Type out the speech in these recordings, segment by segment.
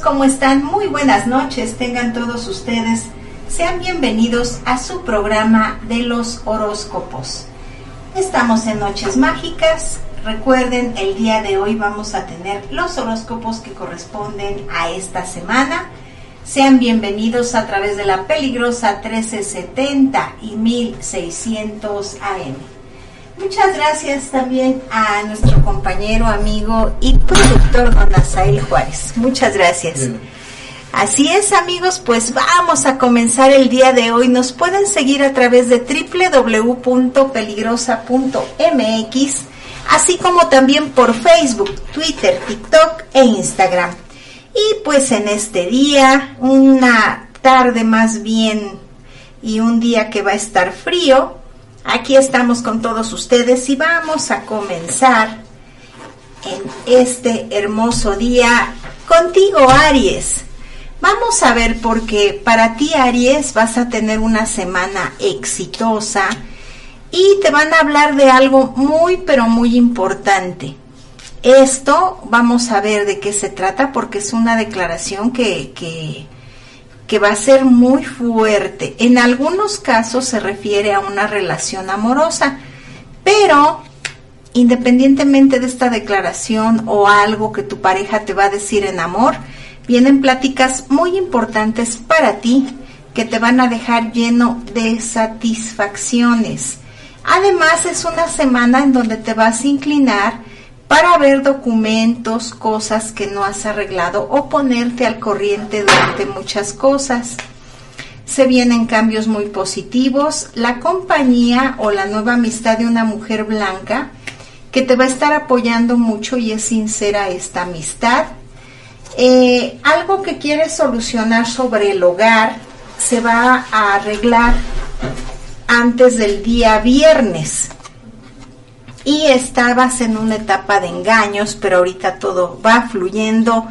¿Cómo están? Muy buenas noches, tengan todos ustedes. Sean bienvenidos a su programa de los horóscopos. Estamos en Noches Mágicas. Recuerden, el día de hoy vamos a tener los horóscopos que corresponden a esta semana. Sean bienvenidos a través de la peligrosa 1370 y 1600 AM. Muchas gracias también a nuestro compañero, amigo y productor don Azael Juárez. Muchas gracias. Así es amigos, pues vamos a comenzar el día de hoy. Nos pueden seguir a través de www.peligrosa.mx, así como también por Facebook, Twitter, TikTok e Instagram. Y pues en este día, una tarde más bien y un día que va a estar frío, Aquí estamos con todos ustedes y vamos a comenzar en este hermoso día contigo, Aries. Vamos a ver porque para ti, Aries, vas a tener una semana exitosa y te van a hablar de algo muy, pero muy importante. Esto vamos a ver de qué se trata porque es una declaración que, que que va a ser muy fuerte. En algunos casos se refiere a una relación amorosa, pero independientemente de esta declaración o algo que tu pareja te va a decir en amor, vienen pláticas muy importantes para ti que te van a dejar lleno de satisfacciones. Además es una semana en donde te vas a inclinar para ver documentos, cosas que no has arreglado o ponerte al corriente durante muchas cosas. Se vienen cambios muy positivos, la compañía o la nueva amistad de una mujer blanca que te va a estar apoyando mucho y es sincera esta amistad. Eh, algo que quieres solucionar sobre el hogar se va a arreglar antes del día viernes y estabas en una etapa de engaños, pero ahorita todo va fluyendo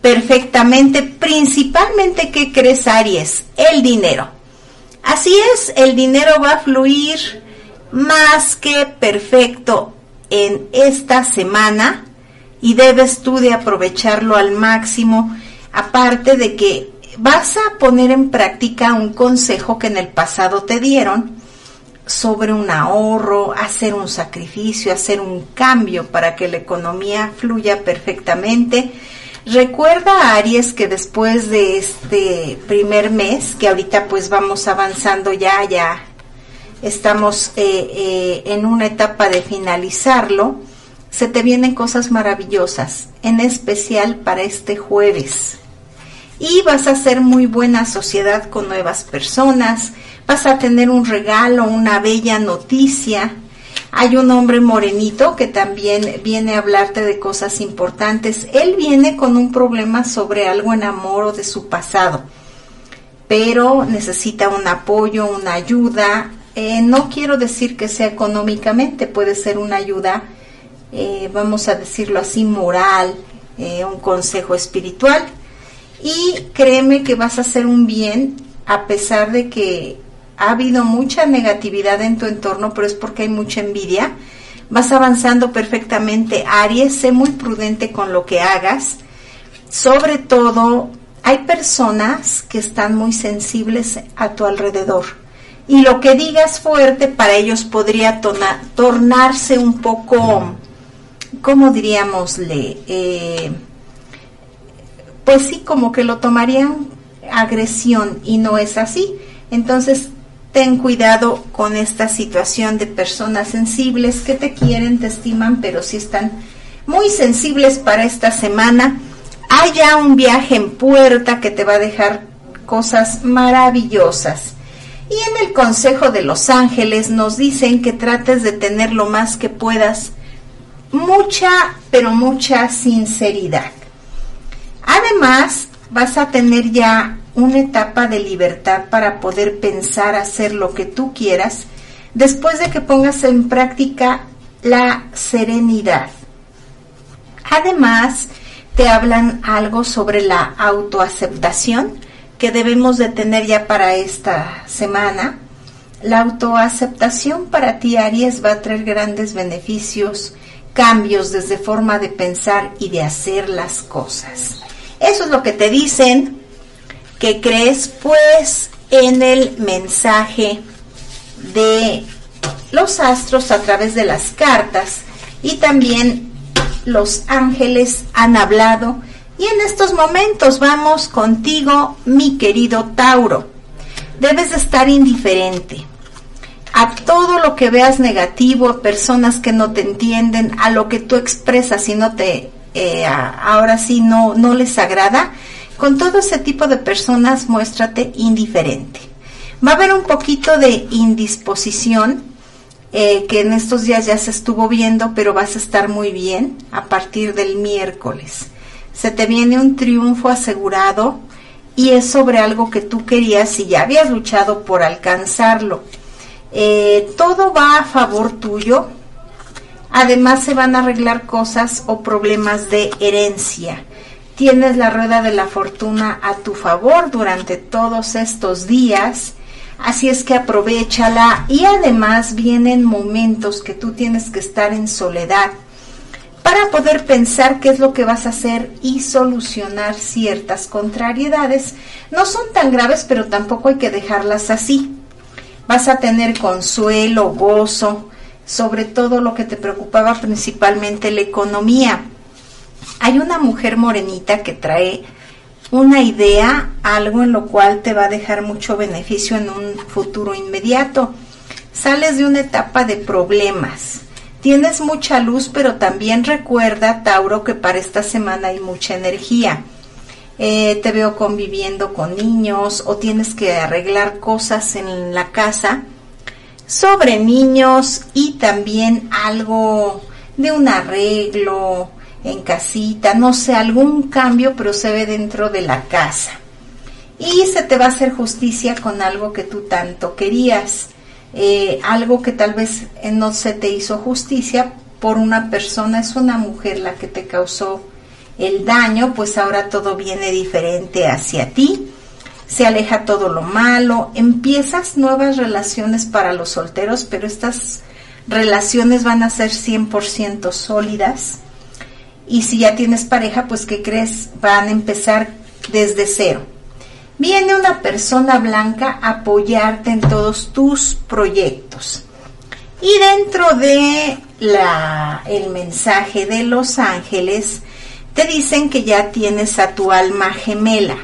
perfectamente, principalmente, ¿qué crees Aries? El dinero. Así es, el dinero va a fluir más que perfecto en esta semana y debes tú de aprovecharlo al máximo, aparte de que vas a poner en práctica un consejo que en el pasado te dieron, sobre un ahorro, hacer un sacrificio, hacer un cambio para que la economía fluya perfectamente. Recuerda, Aries, que después de este primer mes, que ahorita pues vamos avanzando ya, ya estamos eh, eh, en una etapa de finalizarlo, se te vienen cosas maravillosas, en especial para este jueves. Y vas a hacer muy buena sociedad con nuevas personas, vas a tener un regalo, una bella noticia. Hay un hombre morenito que también viene a hablarte de cosas importantes. Él viene con un problema sobre algo en amor o de su pasado, pero necesita un apoyo, una ayuda. Eh, no quiero decir que sea económicamente, puede ser una ayuda, eh, vamos a decirlo así, moral, eh, un consejo espiritual. Y créeme que vas a hacer un bien a pesar de que ha habido mucha negatividad en tu entorno, pero es porque hay mucha envidia. Vas avanzando perfectamente, Aries, sé muy prudente con lo que hagas. Sobre todo, hay personas que están muy sensibles a tu alrededor. Y lo que digas fuerte para ellos podría tornarse un poco, ¿cómo diríamosle? Eh, pues sí, como que lo tomarían agresión y no es así. Entonces, ten cuidado con esta situación de personas sensibles que te quieren, te estiman, pero si están muy sensibles para esta semana. Hay ya un viaje en puerta que te va a dejar cosas maravillosas. Y en el Consejo de los Ángeles nos dicen que trates de tener lo más que puedas, mucha, pero mucha sinceridad. Además, vas a tener ya una etapa de libertad para poder pensar hacer lo que tú quieras después de que pongas en práctica la serenidad. Además, te hablan algo sobre la autoaceptación que debemos de tener ya para esta semana. La autoaceptación para ti, Aries, va a traer grandes beneficios, cambios desde forma de pensar y de hacer las cosas. Eso es lo que te dicen que crees pues en el mensaje de los astros a través de las cartas. Y también los ángeles han hablado. Y en estos momentos vamos contigo mi querido Tauro. Debes de estar indiferente a todo lo que veas negativo a personas que no te entienden a lo que tú expresas y no te eh, ahora sí no no les agrada con todo ese tipo de personas muéstrate indiferente va a haber un poquito de indisposición eh, que en estos días ya se estuvo viendo, pero vas a estar muy bien a partir del miércoles. Se te viene un triunfo asegurado y es sobre algo que tú querías y ya habías luchado por alcanzarlo. Eh, todo va a favor tuyo. Además se van a arreglar cosas o problemas de herencia. Tienes la rueda de la fortuna a tu favor durante todos estos días Así es que aprovechala y además vienen momentos que tú tienes que estar en soledad para poder pensar qué es lo que vas a hacer y solucionar ciertas contrariedades. No son tan graves, pero tampoco hay que dejarlas así. Vas a tener consuelo, gozo, sobre todo lo que te preocupaba principalmente la economía. Hay una mujer morenita que trae una idea, algo en lo cual te va a dejar mucho beneficio en un futuro inmediato. Sales de una etapa de problemas. Tienes mucha luz, pero también recuerda, Tauro, que para esta semana hay mucha energía. Eh, te veo conviviendo con niños o tienes que arreglar cosas en la casa sobre niños y también algo de un arreglo, en casita, no sé, algún cambio, pero se ve dentro de la casa. Y se te va a hacer justicia con algo que tú tanto querías, eh, algo que tal vez eh, no se te hizo justicia por una persona, es una mujer la que te causó el daño, pues ahora todo viene diferente hacia ti, se aleja todo lo malo, empiezas nuevas relaciones para los solteros, pero estas relaciones van a ser 100% sólidas y si ya tienes pareja, pues ¿qué crees? Van a empezar desde cero. Viene una persona blanca a apoyarte en todos tus proyectos. Y dentro de la, el mensaje de los ángeles, te dicen que ya tienes a tu alma gemela,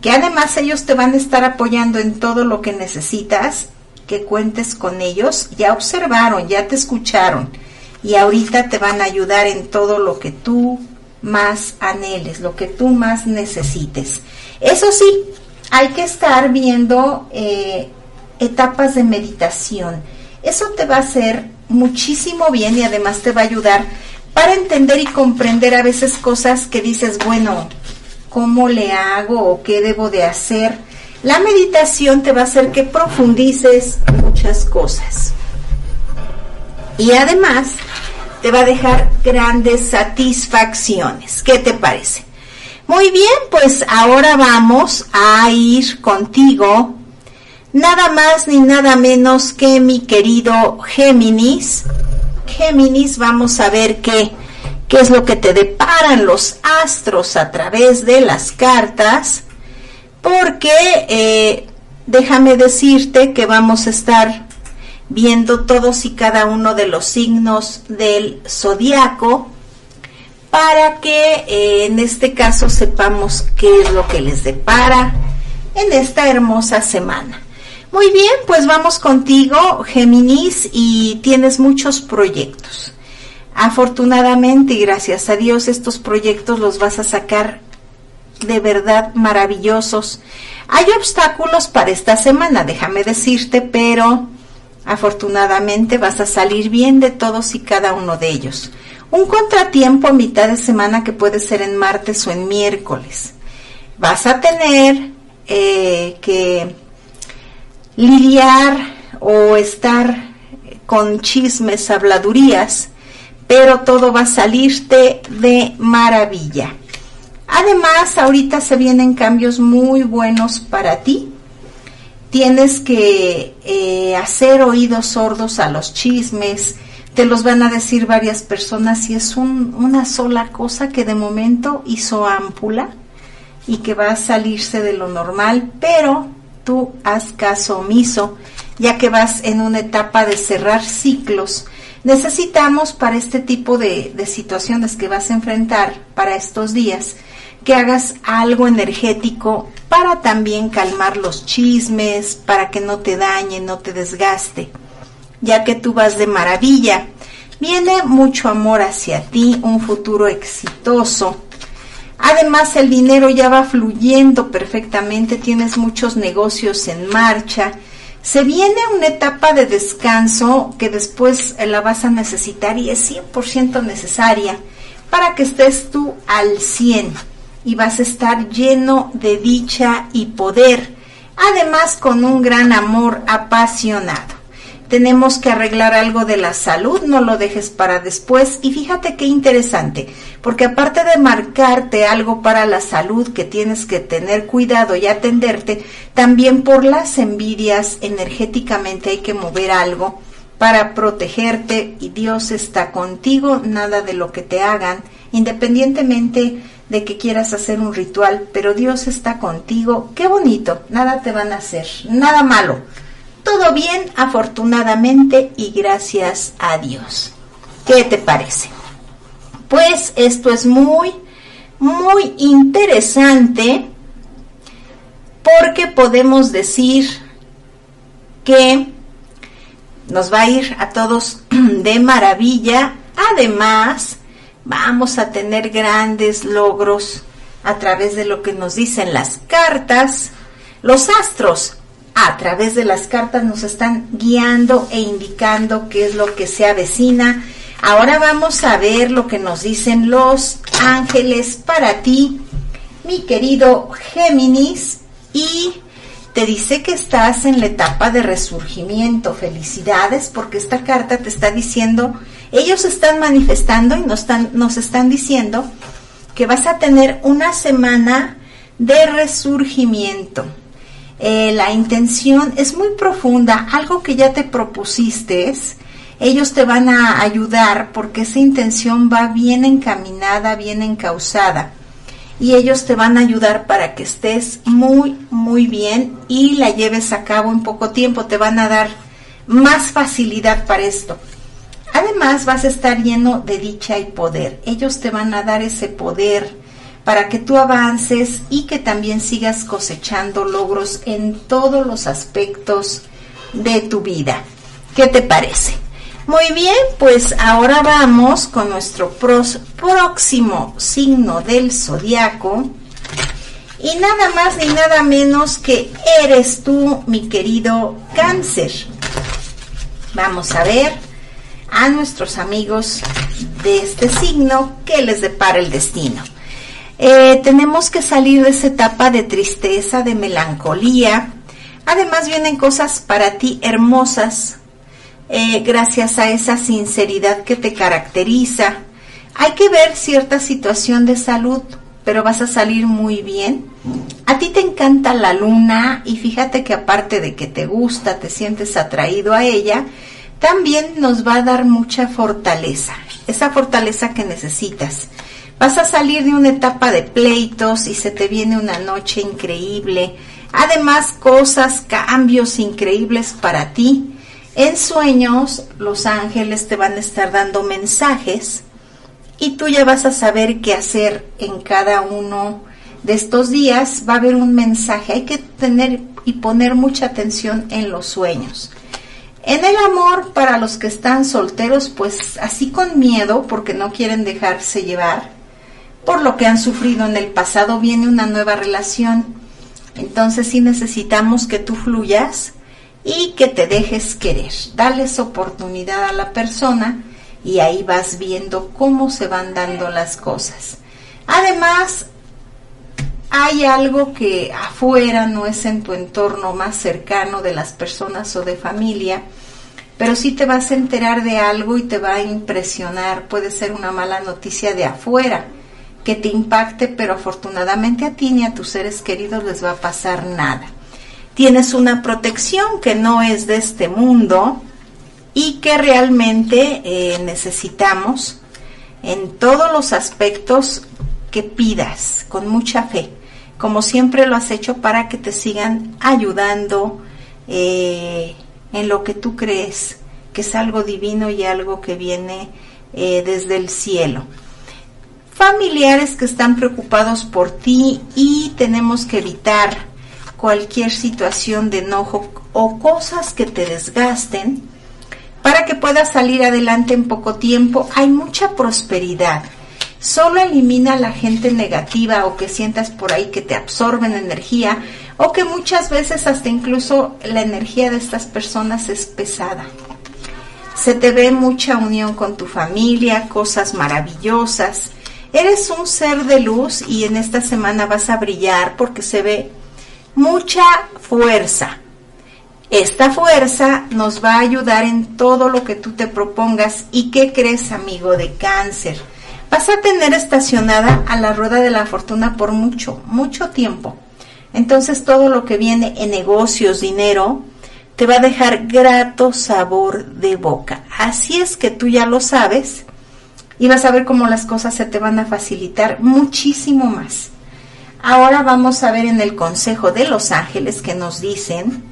que además ellos te van a estar apoyando en todo lo que necesitas, que cuentes con ellos, ya observaron, ya te escucharon y ahorita te van a ayudar en todo lo que tú más anheles, lo que tú más necesites. Eso sí, hay que estar viendo eh, etapas de meditación. Eso te va a hacer muchísimo bien y además te va a ayudar para entender y comprender a veces cosas que dices, bueno, ¿cómo le hago o qué debo de hacer? La meditación te va a hacer que profundices muchas cosas. Y además te va a dejar grandes satisfacciones. ¿Qué te parece? Muy bien, pues ahora vamos a ir contigo, nada más ni nada menos que mi querido Géminis. Géminis, vamos a ver qué, qué es lo que te deparan los astros a través de las cartas, porque eh, déjame decirte que vamos a estar viendo todos y cada uno de los signos del zodiaco para que eh, en este caso sepamos qué es lo que les depara en esta hermosa semana. Muy bien, pues vamos contigo, Géminis, y tienes muchos proyectos. Afortunadamente y gracias a Dios estos proyectos los vas a sacar de verdad maravillosos. Hay obstáculos para esta semana, déjame decirte, pero afortunadamente vas a salir bien de todos y cada uno de ellos. Un contratiempo a mitad de semana que puede ser en martes o en miércoles. Vas a tener eh, que lidiar o estar con chismes, habladurías, pero todo va a salirte de maravilla. Además, ahorita se vienen cambios muy buenos para ti. Tienes que eh, hacer oídos sordos a los chismes, te los van a decir varias personas y es una sola cosa que de momento hizo ámpula y que va a salirse de lo normal, pero tú haz caso omiso, ya que vas en una etapa de cerrar ciclos. Necesitamos para este tipo de situaciones que vas a enfrentar para estos días, que hagas algo energético para también calmar los chismes, para que no te dañe, no te desgaste, ya que tú vas de maravilla. Viene mucho amor hacia ti, un futuro exitoso. Además, el dinero ya va fluyendo perfectamente, tienes muchos negocios en marcha. Se viene una etapa de descanso que después la vas a necesitar y es 100% necesaria para que estés tú al 100 y vas a estar lleno de dicha y poder, además con un gran amor apasionado. Tenemos que arreglar algo de la salud, no lo dejes para después. Y fíjate qué interesante, porque aparte de marcarte algo para la salud que tienes que tener cuidado y atenderte, también por las envidias energéticamente hay que mover algo para protegerte y Dios está contigo, nada de lo que te hagan, independientemente de que quieras hacer un ritual, pero Dios está contigo. Qué bonito, nada te van a hacer, nada malo. Todo bien, afortunadamente, y gracias a Dios. ¿Qué te parece? Pues esto es muy, muy interesante porque podemos decir que nos va a ir a todos de maravilla. Además, vamos a tener grandes logros a través de lo que nos dicen las cartas, los astros. A través de las cartas nos están guiando e indicando qué es lo que se avecina. Ahora vamos a ver lo que nos dicen los ángeles para ti, mi querido Géminis, y te dice que estás en la etapa de resurgimiento. Felicidades porque esta carta te está diciendo ellos están manifestando y nos están, nos están diciendo que vas a tener una semana de resurgimiento. Eh, la intención es muy profunda, algo que ya te propusiste, ellos te van a ayudar porque esa intención va bien encaminada, bien encausada. Y ellos te van a ayudar para que estés muy, muy bien y la lleves a cabo en poco tiempo. Te van a dar más facilidad para esto. Además vas a estar lleno de dicha y poder. Ellos te van a dar ese poder para que tú avances y que también sigas cosechando logros en todos los aspectos de tu vida. ¿Qué te parece? Muy bien, pues ahora vamos con nuestro próximo signo del zodiaco. Y nada más ni nada menos que eres tú, mi querido cáncer. Vamos a ver a nuestros amigos de este signo que les depara el destino. Eh, tenemos que salir de esa etapa de tristeza, de melancolía. Además vienen cosas para ti hermosas, eh, gracias a esa sinceridad que te caracteriza. Hay que ver cierta situación de salud, pero vas a salir muy bien. A ti te encanta la luna y fíjate que aparte de que te gusta, te sientes atraído a ella, también nos va a dar mucha fortaleza, esa fortaleza que necesitas. Vas a salir de una etapa de pleitos y se te viene una noche increíble. Además, cosas, cambios increíbles para ti. En sueños, los ángeles te van a estar dando mensajes y tú ya vas a saber qué hacer en cada uno de estos días. Va a haber un mensaje. Hay que tener y poner mucha atención en los sueños. En el amor, para los que están solteros, pues así con miedo, porque no quieren dejarse llevar, por lo que han sufrido en el pasado, viene una nueva relación. Entonces sí necesitamos que tú fluyas y que te dejes querer. Dales oportunidad a la persona y ahí vas viendo cómo se van dando las cosas. Además, hay algo que afuera no es en tu entorno más cercano de las personas o de familia, pero sí te vas a enterar de algo y te va a impresionar. Puede ser una mala noticia de afuera que te impacte, pero afortunadamente a ti ni a tus seres queridos les va a pasar nada. Tienes una protección que no es de este mundo y que realmente eh, necesitamos en todos los aspectos que pidas con mucha fe, como siempre lo has hecho para que te sigan ayudando eh, en lo que tú crees que es algo divino y algo que viene eh, desde el cielo. Familiares que están preocupados por ti y tenemos que evitar cualquier situación de enojo o cosas que te desgasten para que puedas salir adelante en poco tiempo. Hay mucha prosperidad. Solo elimina a la gente negativa o que sientas por ahí que te absorben energía o que muchas veces hasta incluso la energía de estas personas es pesada. Se te ve mucha unión con tu familia, cosas maravillosas Eres un ser de luz y en esta semana vas a brillar porque se ve mucha fuerza. Esta fuerza nos va a ayudar en todo lo que tú te propongas. ¿Y qué crees, amigo de cáncer? Vas a tener estacionada a la rueda de la fortuna por mucho, mucho tiempo. Entonces todo lo que viene en negocios, dinero, te va a dejar grato sabor de boca. Así es que tú ya lo sabes y vas a ver cómo las cosas se te van a facilitar muchísimo más. Ahora vamos a ver en el Consejo de los Ángeles que nos dicen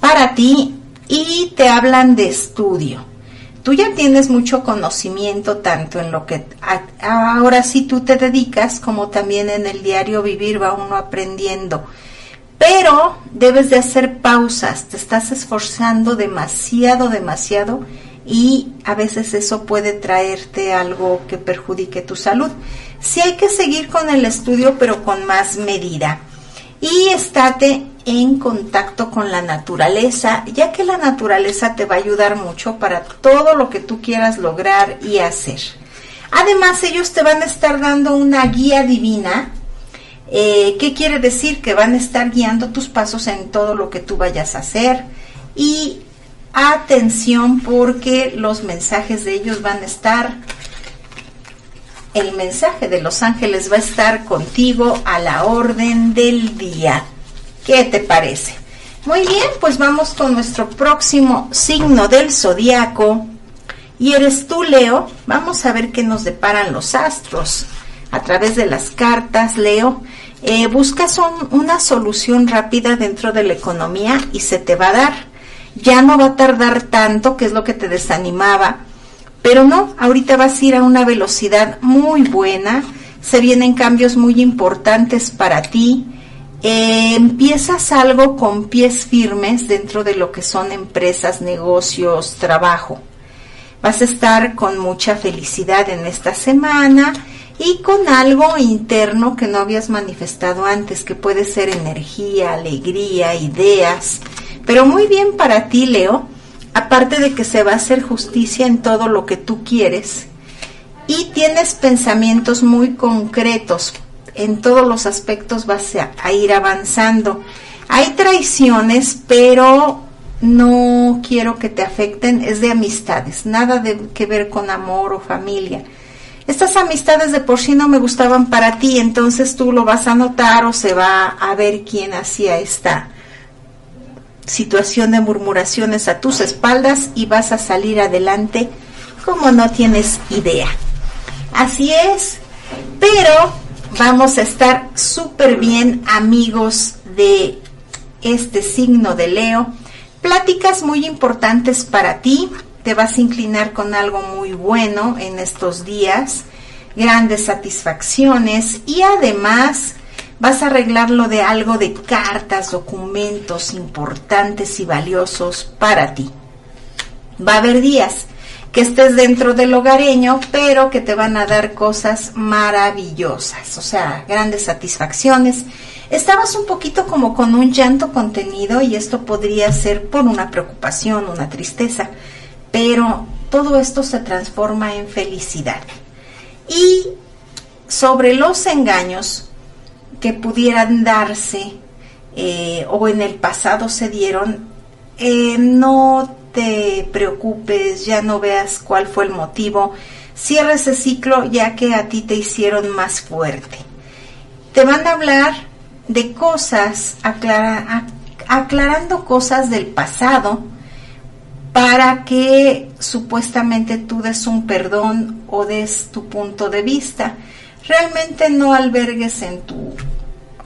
para ti y te hablan de estudio. Tú ya tienes mucho conocimiento tanto en lo que ahora sí tú te dedicas como también en el diario vivir va uno aprendiendo. Pero debes de hacer pausas, te estás esforzando demasiado, demasiado y a veces eso puede traerte algo que perjudique tu salud. Sí hay que seguir con el estudio, pero con más medida. Y estate en contacto con la naturaleza, ya que la naturaleza te va a ayudar mucho para todo lo que tú quieras lograr y hacer. Además, ellos te van a estar dando una guía divina. Eh, ¿Qué quiere decir? Que van a estar guiando tus pasos en todo lo que tú vayas a hacer y atención porque los mensajes de ellos van a estar, el mensaje de los ángeles va a estar contigo a la orden del día. ¿Qué te parece? Muy bien, pues vamos con nuestro próximo signo del zodiaco. Y eres tú, Leo. Vamos a ver qué nos deparan los astros. A través de las cartas, Leo, eh, buscas una solución rápida dentro de la economía y se te va a dar ya no va a tardar tanto, que es lo que te desanimaba, pero no, ahorita vas a ir a una velocidad muy buena, se vienen cambios muy importantes para ti, eh, empiezas algo con pies firmes dentro de lo que son empresas, negocios, trabajo. Vas a estar con mucha felicidad en esta semana y con algo interno que no habías manifestado antes, que puede ser energía, alegría, ideas. Pero muy bien para ti, Leo, aparte de que se va a hacer justicia en todo lo que tú quieres y tienes pensamientos muy concretos, en todos los aspectos vas a, ir avanzando. Hay traiciones, pero no quiero que te afecten, es de amistades, nada de que ver con amor o familia. Estas amistades de por sí no me gustaban para ti, entonces tú lo vas a notar o se va a ver quién hacía esta situación de murmuraciones a tus espaldas y vas a salir adelante como no tienes idea. Así es, pero vamos a estar súper bien amigos de este signo de Leo. Pláticas muy importantes para ti, te vas a inclinar con algo muy bueno en estos días, grandes satisfacciones y además vas a arreglarlo de algo de cartas, documentos importantes y valiosos para ti. Va a haber días que estés dentro del hogareño, pero que te van a dar cosas maravillosas, o sea, grandes satisfacciones. Estabas un poquito como con un llanto contenido y esto podría ser por una preocupación, una tristeza, pero todo esto se transforma en felicidad. Y sobre los engaños que pudieran darse eh, o en el pasado se dieron, eh, no te preocupes, ya no veas cuál fue el motivo, cierra ese ciclo ya que a ti te hicieron más fuerte. Te van a hablar de cosas, aclarando cosas del pasado, para que supuestamente tú des un perdón o des tu punto de vista. Realmente no albergues en tu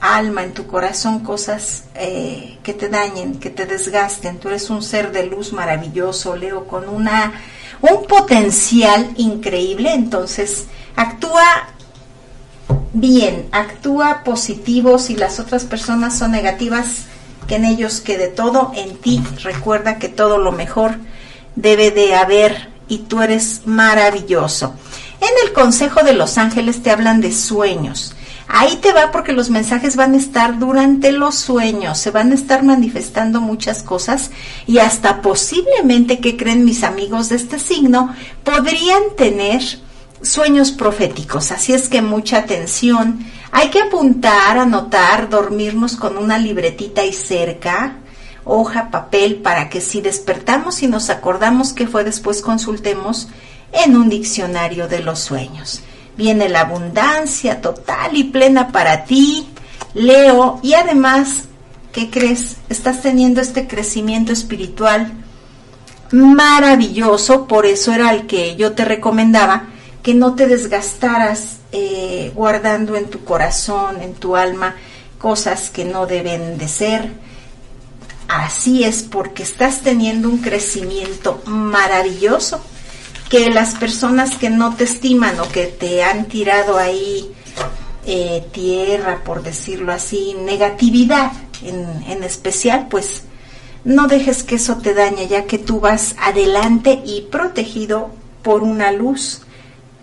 alma, en tu corazón cosas eh, que te dañen, que te desgasten. Tú eres un ser de luz maravilloso, Leo, con una un potencial increíble. Entonces, actúa bien, actúa positivo si las otras personas son negativas que en ellos quede todo, en ti recuerda que todo lo mejor debe de haber y tú eres maravilloso. En el Consejo de los Ángeles te hablan de sueños. Ahí te va porque los mensajes van a estar durante los sueños, se van a estar manifestando muchas cosas y hasta posiblemente que creen mis amigos de este signo podrían tener sueños proféticos. Así es que mucha atención hay que apuntar, anotar, dormirnos con una libretita y cerca, hoja, papel, para que si despertamos y nos acordamos que fue después consultemos en un diccionario de los sueños. Viene la abundancia total y plena para ti, Leo, y además, ¿qué crees? Estás teniendo este crecimiento espiritual maravilloso, por eso era el que yo te recomendaba, que no te desgastaras eh, guardando en tu corazón, en tu alma, cosas que no deben de ser. Así es porque estás teniendo un crecimiento maravilloso que las personas que no te estiman o que te han tirado ahí eh, tierra, por decirlo así, negatividad en, en especial, pues no dejes que eso te dañe, ya que tú vas adelante y protegido por una luz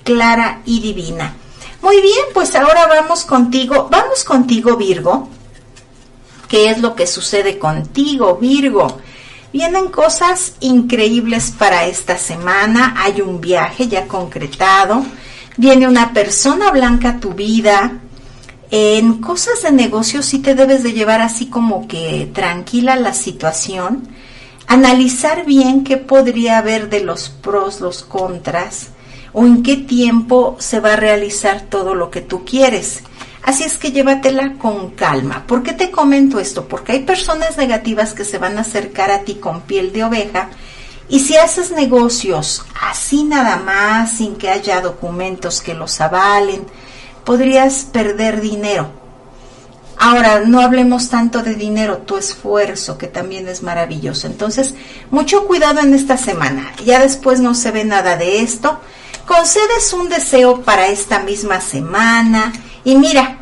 clara y divina. Muy bien, pues ahora vamos contigo, vamos contigo Virgo. ¿Qué es lo que sucede contigo Virgo? Vienen cosas increíbles para esta semana, hay un viaje ya concretado, viene una persona blanca a tu vida, en cosas de negocio sí te debes de llevar así como que tranquila la situación, analizar bien qué podría haber de los pros, los contras, o en qué tiempo se va a realizar todo lo que tú quieres. Así es que llévatela con calma. ¿Por qué te comento esto? Porque hay personas negativas que se van a acercar a ti con piel de oveja y si haces negocios así nada más, sin que haya documentos que los avalen, podrías perder dinero. Ahora, no hablemos tanto de dinero, tu esfuerzo, que también es maravilloso. Entonces, mucho cuidado en esta semana. Ya después no se ve nada de esto concedes un deseo para esta misma semana y mira,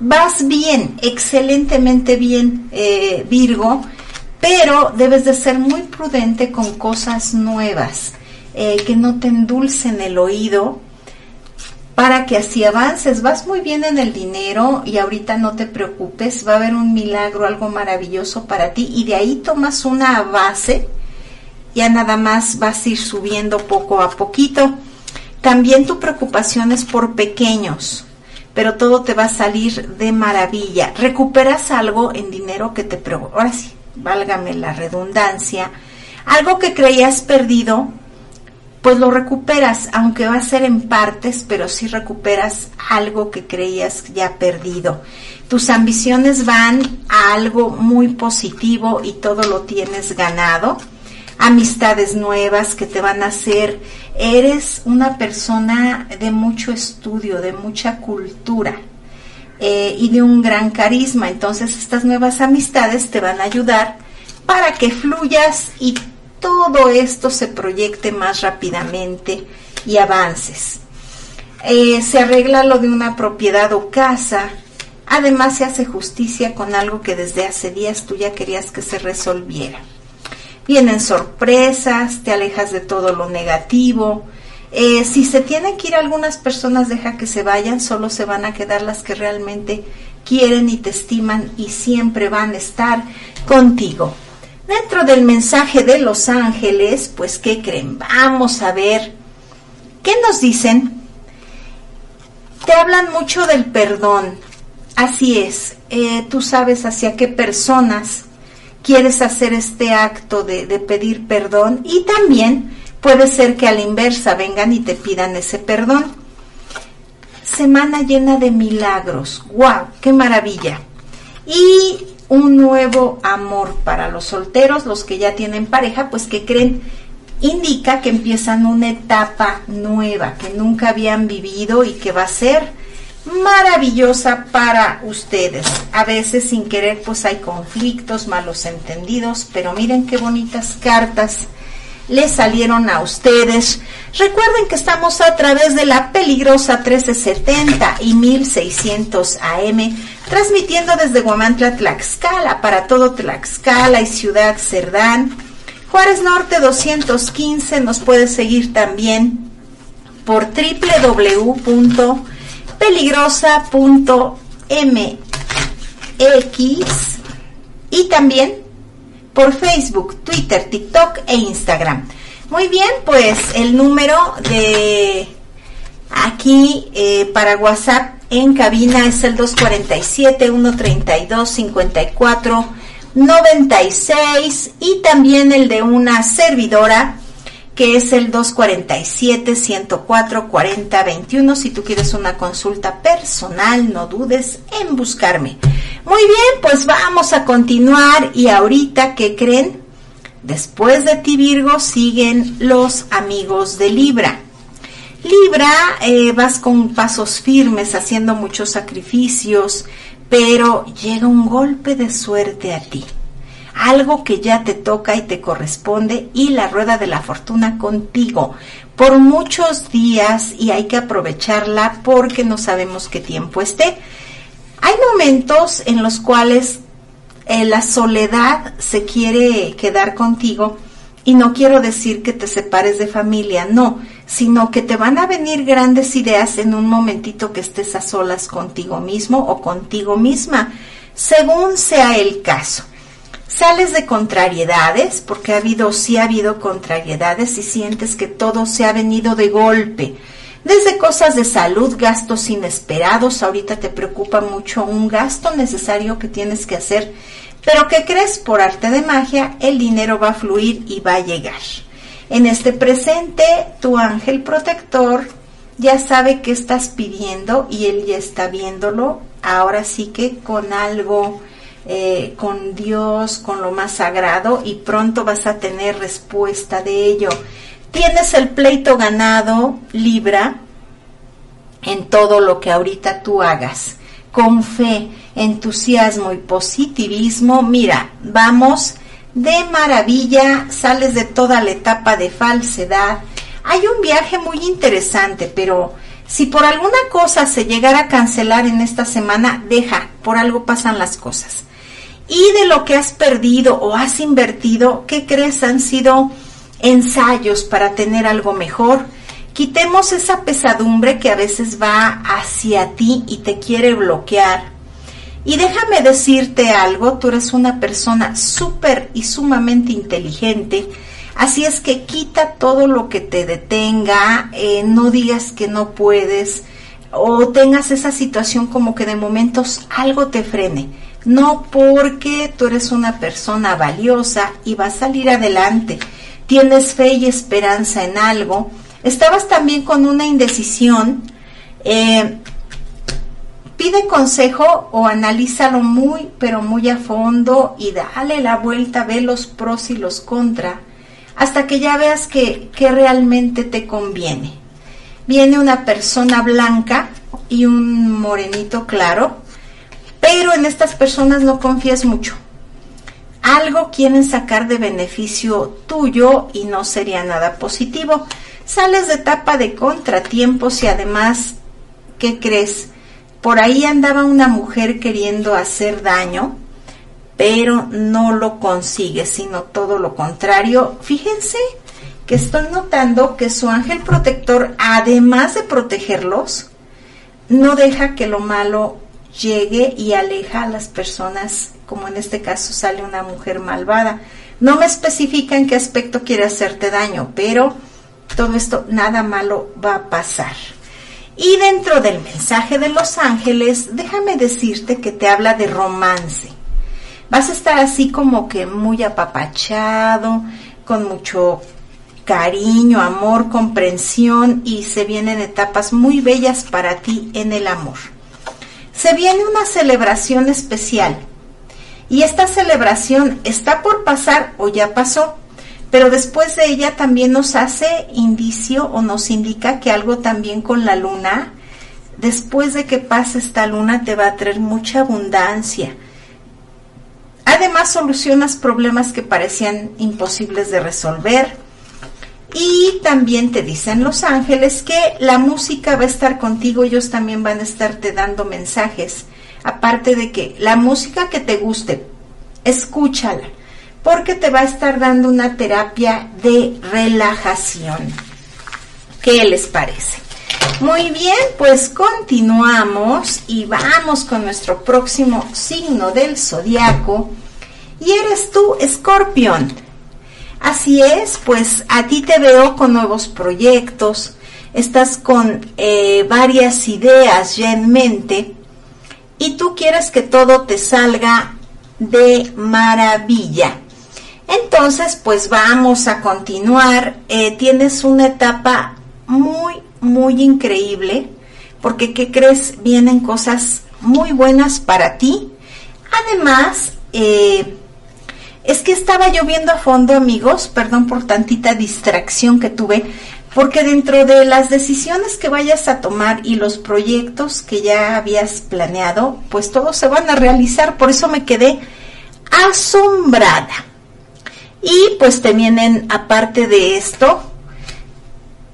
vas bien, excelentemente bien, eh, Virgo, pero debes de ser muy prudente con cosas nuevas, eh, que no te endulcen el oído para que así avances. Vas muy bien en el dinero y ahorita no te preocupes, va a haber un milagro, algo maravilloso para ti y de ahí tomas una base, ya nada más vas a ir subiendo poco a poquito. También tu preocupación es por pequeños, pero todo te va a salir de maravilla. Recuperas algo en dinero que te preocupa. Ahora sí, válgame la redundancia. Algo que creías perdido, pues lo recuperas, aunque va a ser en partes, pero sí recuperas algo que creías ya perdido. Tus ambiciones van a algo muy positivo y todo lo tienes ganado amistades nuevas que te van a hacer. Eres una persona de mucho estudio, de mucha cultura eh, y de un gran carisma. Entonces estas nuevas amistades te van a ayudar para que fluyas y todo esto se proyecte más rápidamente y avances. Eh, se arregla lo de una propiedad o casa. Además se hace justicia con algo que desde hace días tú ya querías que se resolviera. Vienen sorpresas, te alejas de todo lo negativo. Eh, si se tienen que ir algunas personas, deja que se vayan, solo se van a quedar las que realmente quieren y te estiman y siempre van a estar contigo. Dentro del mensaje de los ángeles, pues ¿qué creen? Vamos a ver qué nos dicen. Te hablan mucho del perdón. Así es, eh, tú sabes hacia qué personas quieres hacer este acto de, pedir perdón y también puede ser que a la inversa vengan y te pidan ese perdón. Semana llena de milagros. ¡Wow! ¡Qué maravilla! Y un nuevo amor para los solteros, los que ya tienen pareja, pues que creen indica que empiezan una etapa nueva que nunca habían vivido y que va a ser maravillosa para ustedes. A veces sin querer pues hay conflictos, malos entendidos, pero miren qué bonitas cartas le salieron a ustedes. Recuerden que estamos a través de la peligrosa 1370 y 1600 AM, transmitiendo desde Guamantla, Tlaxcala, para todo Tlaxcala y Ciudad Cerdán. Juárez Norte 215 nos puede seguir también por www.peligrosa.mx y también por Facebook, Twitter, TikTok e Instagram. Muy bien, pues el número de aquí eh, para WhatsApp en cabina es el 247-132-5496 y también el de una servidora que es el 247-104-4021. Si tú quieres una consulta personal, no dudes en buscarme. Muy bien, pues vamos a continuar y ahorita, ¿qué creen? Después de ti Virgo siguen los amigos de Libra. Libra, eh, vas con pasos firmes, haciendo muchos sacrificios, pero llega un golpe de suerte a ti. Algo que ya te toca y te corresponde y la rueda de la fortuna contigo por muchos días y hay que aprovecharla porque no sabemos qué tiempo esté. Hay momentos en los cuales eh, la soledad se quiere quedar contigo y no quiero decir que te separes de familia, no, sino que te van a venir grandes ideas en un momentito que estés a solas contigo mismo o contigo misma, según sea el caso. Sales de contrariedades, porque ha habido, sí ha habido contrariedades y sientes que todo se ha venido de golpe. Desde cosas de salud, gastos inesperados, ahorita te preocupa mucho un gasto necesario que tienes que hacer, pero que crees por arte de magia, el dinero va a fluir y va a llegar. En este presente, tu ángel protector ya sabe qué estás pidiendo y él ya está viéndolo, ahora sí que con algo, eh, con Dios, con lo más sagrado y pronto vas a tener respuesta de ello. Tienes el pleito ganado, Libra, en todo lo que ahorita tú hagas. Con fe, entusiasmo y positivismo, mira, vamos de maravilla, sales de toda la etapa de falsedad. Hay un viaje muy interesante, pero si por alguna cosa se llegara a cancelar en esta semana, deja, por algo pasan las cosas. Y de lo que has perdido o has invertido, ¿qué crees? Han sido ensayos para tener algo mejor. Quitemos esa pesadumbre que a veces va hacia ti y te quiere bloquear. Y déjame decirte algo, tú eres una persona súper y sumamente inteligente, así es que quita todo lo que te detenga, eh, no digas que no puedes o tengas esa situación como que de momentos algo te frene. No porque tú eres una persona valiosa y vas a salir adelante. Tienes fe y esperanza en algo, estabas también con una indecisión, eh, pide consejo o analízalo muy, pero muy a fondo y dale la vuelta, ve los pros y los contra, hasta que ya veas que, que realmente te conviene. Viene una persona blanca y un morenito claro, pero en estas personas no confías mucho algo quieren sacar de beneficio tuyo y no sería nada positivo. Sales de etapa de contratiempos y además, ¿qué crees? Por ahí andaba una mujer queriendo hacer daño, pero no lo consigue, sino todo lo contrario. Fíjense que estoy notando que su ángel protector, además de protegerlos, no deja que lo malo llegue y aleja a las personas, como en este caso sale una mujer malvada. No me especifica en qué aspecto quiere hacerte daño, pero todo esto nada malo va a pasar. Y dentro del mensaje de los ángeles, déjame decirte que te habla de romance. Vas a estar así como que muy apapachado, con mucho cariño, amor, comprensión y se vienen etapas muy bellas para ti en el amor. Se viene una celebración especial y esta celebración está por pasar o ya pasó pero después de ella también nos hace indicio o nos indica que algo también con la luna, después de que pase esta luna te va a traer mucha abundancia. Además solucionas problemas que parecían imposibles de resolver. Y también te dicen los ángeles que la música va a estar contigo, ellos también van a estarte dando mensajes. Aparte de que la música que te guste, escúchala porque te va a estar dando una terapia de relajación. ¿Qué les parece? Muy bien, pues continuamos y vamos con nuestro próximo signo del zodiaco. Y eres tú, Escorpión. Así es, pues a ti te veo con nuevos proyectos, estás con eh, varias ideas ya en mente y tú quieres que todo te salga de maravilla. Entonces, pues vamos a continuar. Eh, tienes una etapa muy, muy increíble, porque ¿qué crees? Vienen cosas muy buenas para ti. Además, eh, es que estaba lloviendo a fondo, amigos, perdón por tantita distracción que tuve, porque dentro de las decisiones que vayas a tomar y los proyectos que ya habías planeado, pues todos se van a realizar, por eso me quedé asombrada. Y pues te vienen, aparte de esto,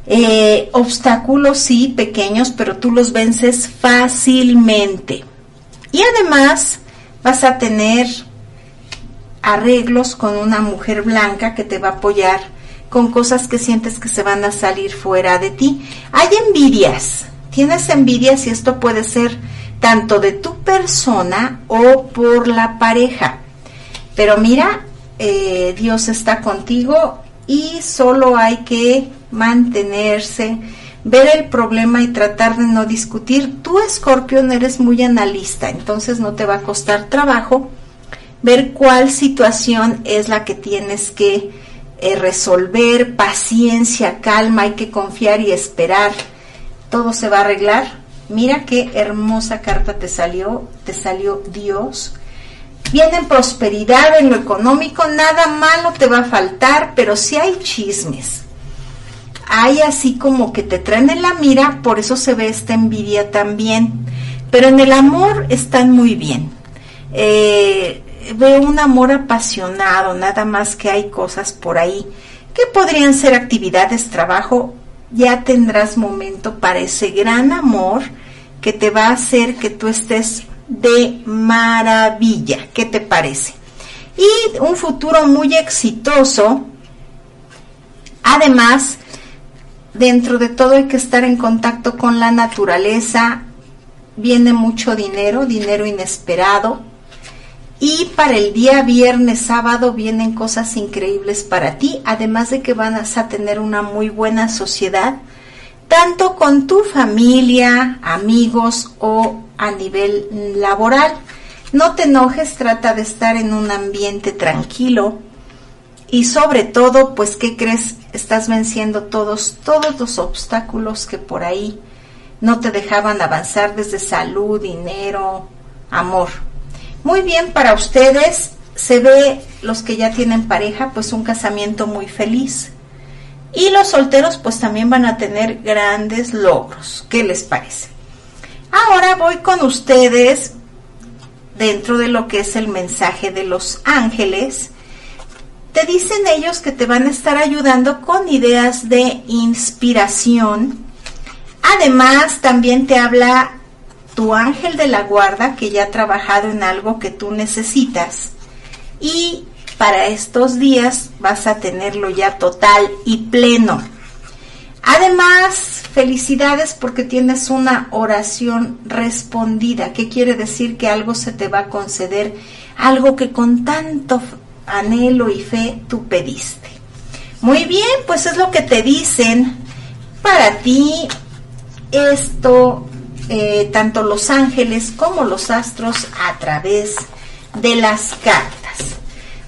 eh, obstáculos sí, pequeños, pero tú los vences fácilmente. Y además vas a tener arreglos con una mujer blanca que te va a apoyar con cosas que sientes que se van a salir fuera de ti. Hay envidias, tienes envidias y esto puede ser tanto de tu persona o por la pareja. Pero mira, eh, Dios está contigo y solo hay que mantenerse, ver el problema y tratar de no discutir. Tú, escorpión, eres muy analista, entonces no te va a costar trabajo ver cuál situación es la que tienes que eh, resolver, paciencia, calma, hay que confiar y esperar. Todo se va a arreglar. Mira qué hermosa carta te salió, te salió Dios Viene prosperidad en lo económico, nada malo te va a faltar, pero si hay chismes. Hay así como que te traen en la mira, por eso se ve esta envidia también. Pero en el amor están muy bien. Eh, veo un amor apasionado, nada más que hay cosas por ahí que podrían ser actividades, trabajo. Ya tendrás momento para ese gran amor que te va a hacer que tú estés de maravilla. ¿Qué te parece? Y un futuro muy exitoso. Además, dentro de todo hay que estar en contacto con la naturaleza. Viene mucho dinero, dinero inesperado. Y para el día viernes, sábado vienen cosas increíbles para ti, además de que vas a tener una muy buena sociedad, tanto con tu familia, amigos o a nivel laboral. No te enojes, trata de estar en un ambiente tranquilo y sobre todo, pues, ¿qué crees? Estás venciendo todos, todos los obstáculos que por ahí no te dejaban avanzar desde salud, dinero, amor. Muy bien para ustedes, se ve los que ya tienen pareja, pues un casamiento muy feliz. Y los solteros pues también van a tener grandes logros. ¿Qué les parece? Ahora voy con ustedes dentro de lo que es el mensaje de los ángeles. Te dicen ellos que te van a estar ayudando con ideas de inspiración. Además, también te habla tu ángel de la guarda que ya ha trabajado en algo que tú necesitas. y para estos días vas a tenerlo ya total y pleno. Además, felicidades porque tienes una oración respondida. ¿Qué quiere decir? Que algo se te va a conceder, algo que con tanto anhelo y fe tú pediste. Muy bien, pues es lo que te dicen para ti esto, eh, tanto los ángeles como los astros a través de las cartas.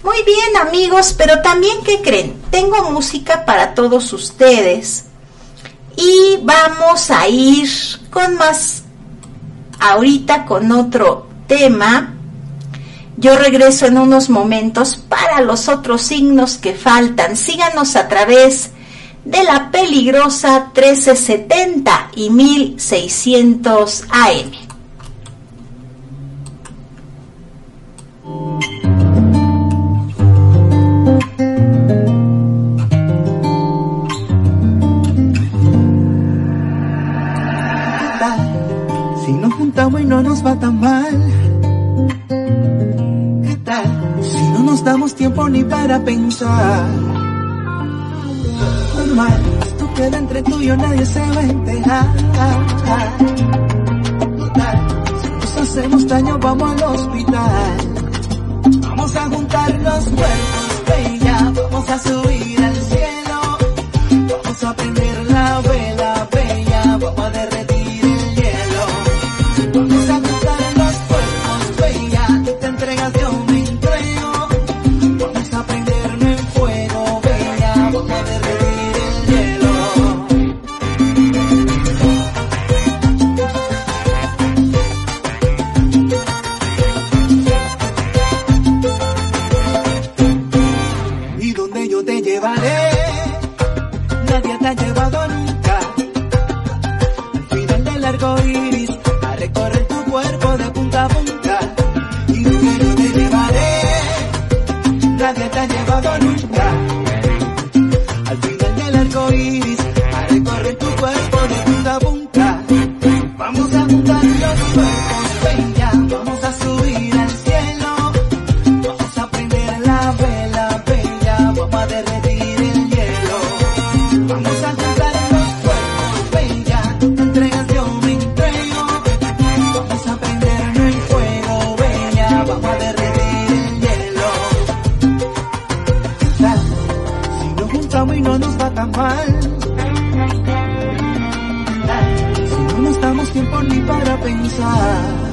Muy bien amigos, pero también ¿qué creen? Tengo música para todos ustedes y vamos a ir con más ahorita con otro tema. Yo regreso en unos momentos para los otros signos que faltan. Síganos a través de la peligrosa 1370 y 1600 AM. y no nos va tan mal. ¿Qué tal? Si no nos damos tiempo ni para pensar. Normal, esto queda entre tú y yo, nadie se va a enterar. Si nos hacemos daño, vamos al hospital. Vamos a juntar los cuerpos, bella, vamos a subir al cielo. Vamos a prender la vela, bella, vamos a que tiempo ni para pensar.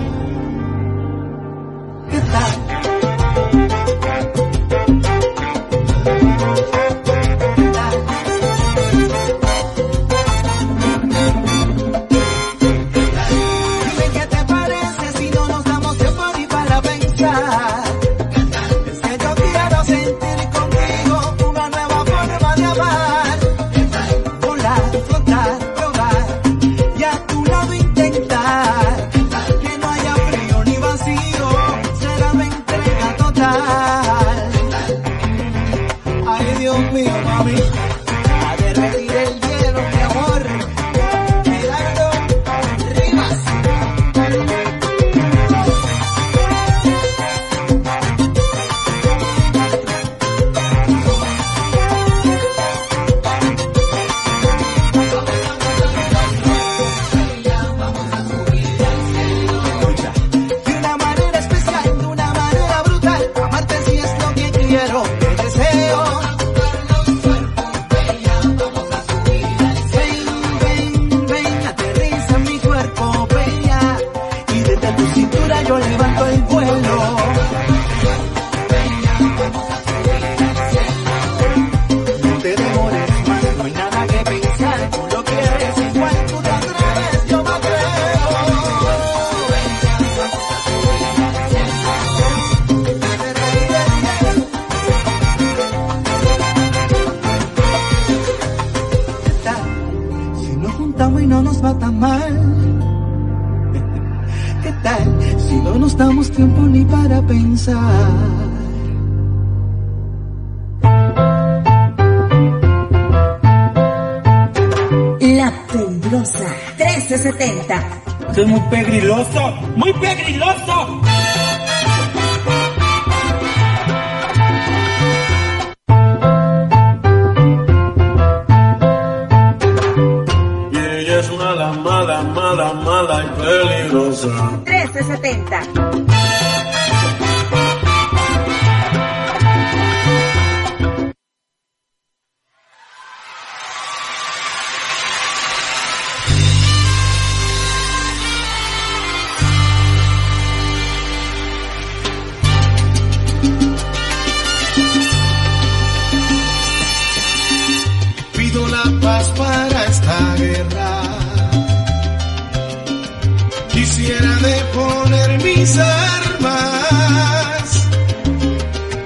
quisiera de poner mis armas,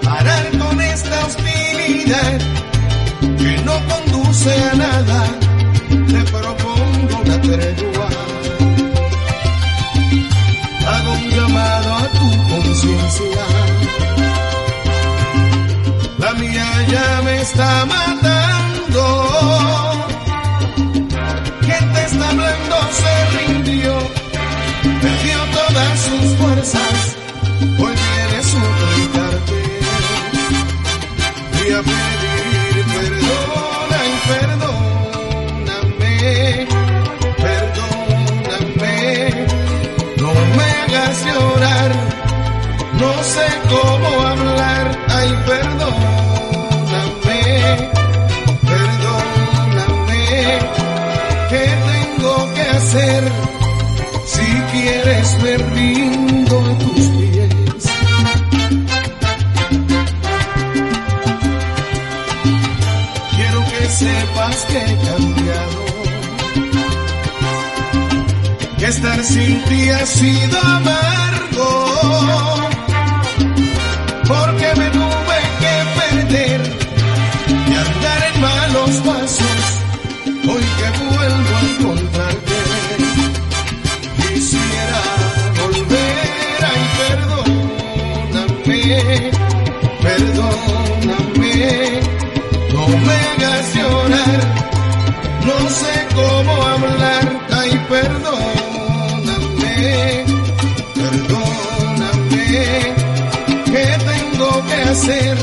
parar con esta hostilidad que no conduce a nada, te propongo una tregua, hago un llamado a tu conciencia, la mía ya me está mal. fuerzas, hoy vienes a suplicarte a pedir perdona y perdóname, perdóname, no me hagas llorar, no sé cómo hablar, ay perdóname, perdóname, ¿qué tengo que hacer? quieres me rindo a tus pies. Quiero que sepas que he cambiado, que estar sin ti ha sido más. hacer.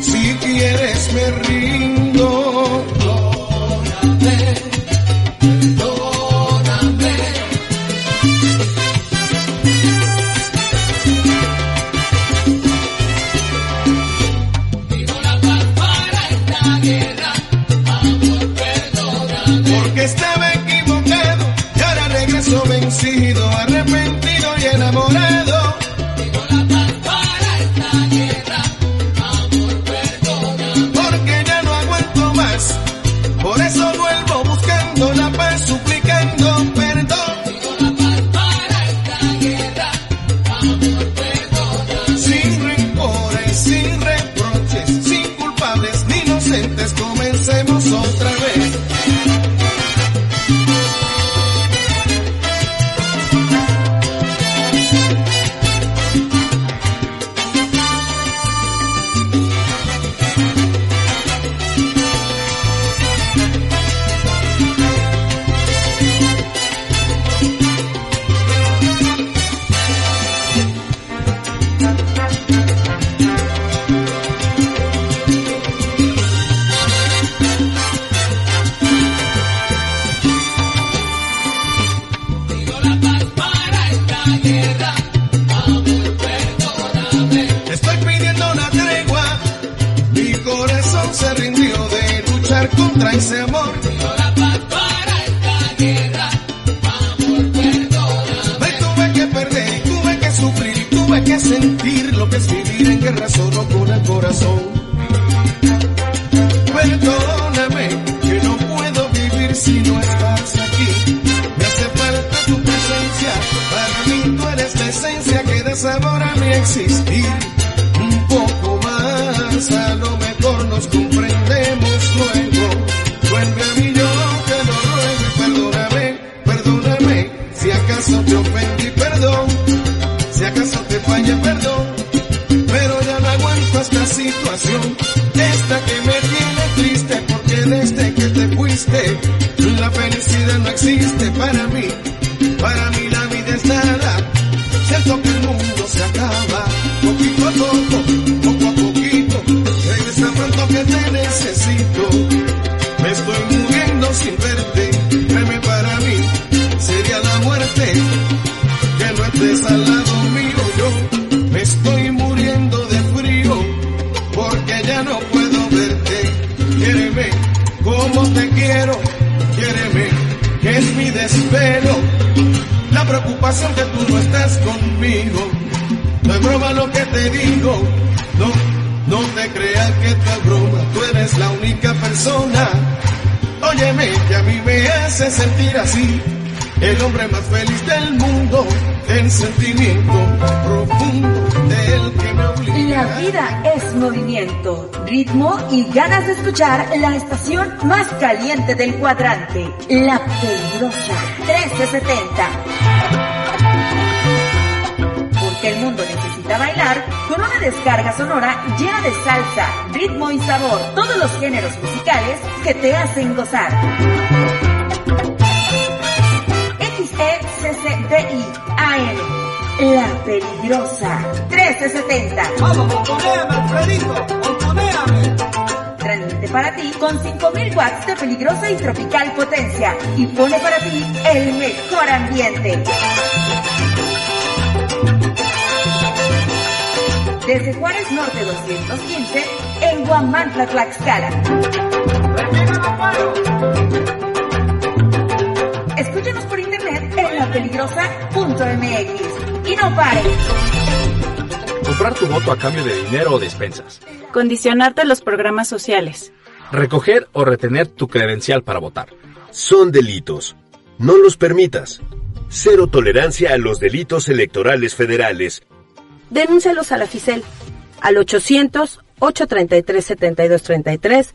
Si quieres me rindo. Escuchar la estación más caliente del cuadrante, La Peligrosa 1370. Porque el mundo necesita bailar con una descarga sonora llena de salsa, ritmo y sabor, todos los géneros musicales que te hacen gozar. XECCDI AM, La Peligrosa 1370. Vamos, conconéame, Alfredito, conconéame. Para ti con 5000 watts de peligrosa y tropical potencia y pone para ti el mejor ambiente. Desde Juárez Norte 215 en Guamantla, Tlaxcala. Escúchanos por internet en lapeligrosa.mx y no pares. Comprar tu voto a cambio de dinero o despensas. Condicionarte los programas sociales. Recoger o retener tu credencial para votar. Son delitos. No los permitas. Cero tolerancia a los delitos electorales federales. Denúncialos a la FICEL al 800-833-7233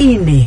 INE.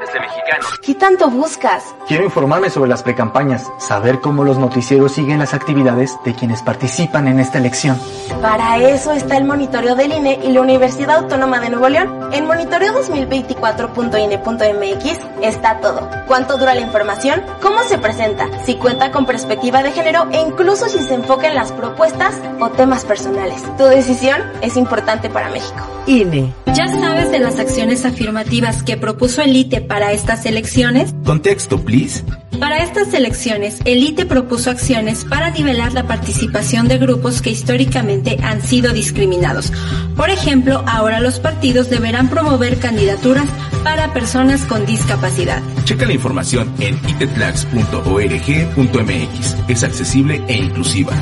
de mexicanos. ¿Qué tanto buscas? Quiero informarme sobre las precampañas, saber cómo los noticieros siguen las actividades de quienes participan en esta elección. Para eso está el monitoreo del INE y la Universidad Autónoma de Nuevo León. En monitoreo2024.ine.mx está todo. ¿Cuánto dura la información? ¿Cómo se presenta? Si cuenta con perspectiva de género e incluso si se enfoca en las propuestas o temas personales. Tu decisión es importante para México. INE. ¿Ya sabes de las acciones afirmativas que propuso el ITE para estas elecciones? Contexto, please. Para estas elecciones, el ITE propuso acciones para nivelar la participación de grupos que históricamente han sido discriminados. Por ejemplo, ahora los partidos deberán promover candidaturas para personas con discapacidad. Checa la información en itetlax.org.mx. Es accesible e inclusiva.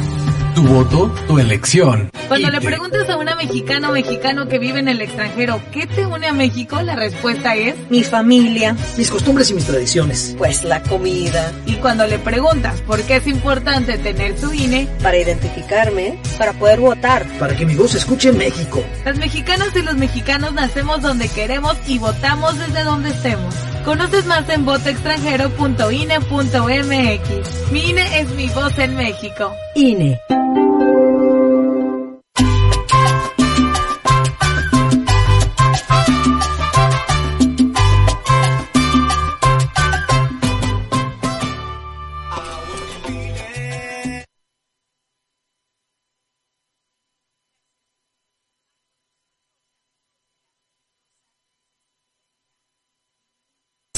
Tu voto, tu elección. Cuando le preguntas a una mexicana o mexicano que vive en el extranjero, ¿qué te une a México? La respuesta es mi familia, mis costumbres y mis tradiciones. Pues la comida. Y cuando le preguntas por qué es importante tener tu INE, para identificarme, para poder votar, para que mi voz se escuche en México. Las mexicanas y los mexicanos nacemos donde queremos y votamos desde donde estemos. Conoces más en votoextranjero.ine.mx. Mi INE es mi voz en México. INE.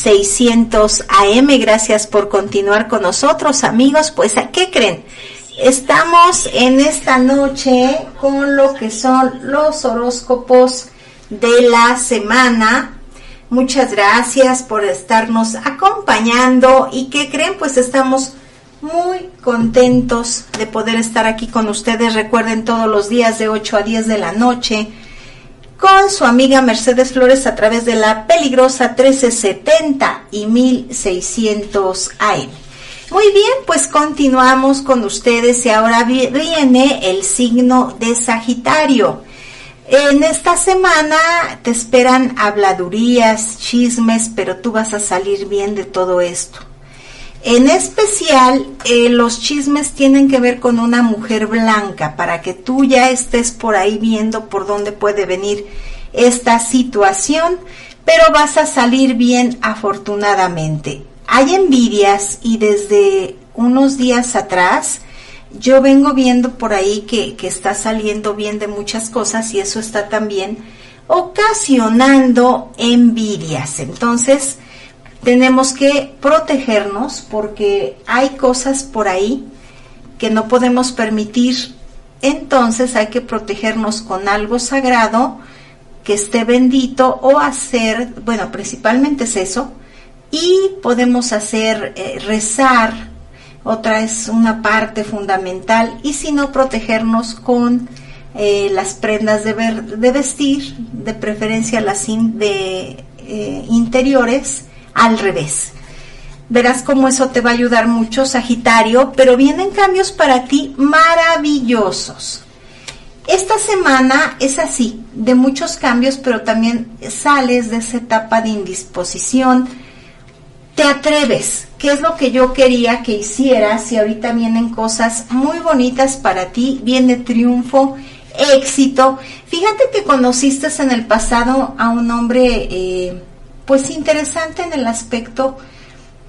...600 AM, gracias por continuar con nosotros amigos, pues ¿a qué creen? Estamos en esta noche con lo que son los horóscopos de la semana. Muchas gracias por estarnos acompañando y ¿qué creen? Pues estamos muy contentos de poder estar aquí con ustedes. Recuerden todos los días de 8 a 10 de la noche con su amiga Mercedes Flores a través de la peligrosa 1370 y 1600 AM. Muy bien, pues continuamos con ustedes y ahora viene el signo de Sagitario. En esta semana te esperan habladurías, chismes, pero tú vas a salir bien de todo esto. En especial, eh, los chismes tienen que ver con una mujer blanca, para que tú ya estés por ahí viendo por dónde puede venir esta situación, pero vas a salir bien afortunadamente. Hay envidias y desde unos días atrás yo vengo viendo por ahí que, que está saliendo bien de muchas cosas y eso está también ocasionando envidias. Entonces, tenemos que protegernos porque hay cosas por ahí que no podemos permitir. Entonces hay que protegernos con algo sagrado que esté bendito o hacer, bueno, principalmente es eso, y podemos hacer eh, rezar, otra es una parte fundamental, y si no, protegernos con eh, las prendas de, de, vestir, de preferencia las de eh, interiores, al revés. Verás cómo eso te va a ayudar mucho, Sagitario, pero vienen cambios para ti maravillosos. Esta semana es así, de muchos cambios, pero también sales de esa etapa de indisposición. Te atreves, que es lo que yo quería que hicieras y ahorita vienen cosas muy bonitas para ti, viene triunfo, éxito. Fíjate que conociste en el pasado a un hombre eh, pues interesante en el aspecto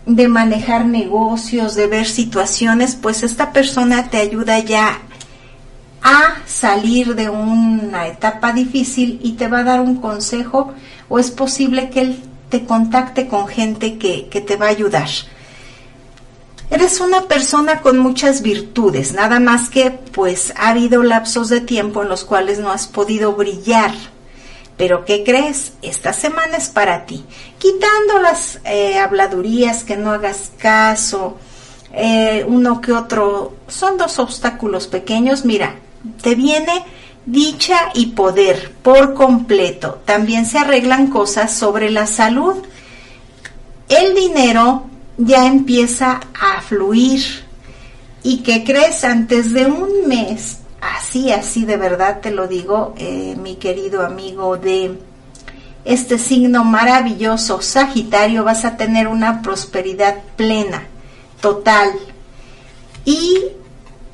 de manejar negocios, de ver situaciones, pues esta persona te ayuda ya a salir de una etapa difícil y te va a dar un consejo o es posible que él te contacte con gente que, que te va a ayudar. Eres una persona con muchas virtudes, nada más que pues ha habido lapsos de tiempo en los cuales no has podido brillar pero ¿qué crees? Esta semana es para ti. Quitando las eh, habladurías, que no hagas caso, eh, uno que otro, son dos obstáculos pequeños. Mira, te viene dicha y poder por completo. También se arreglan cosas sobre la salud. El dinero ya empieza a fluir. ¿Y qué crees? Antes de un mes así, así de verdad te lo digo, eh, mi querido amigo de este signo maravilloso, Sagitario, vas a tener una prosperidad plena, total. Y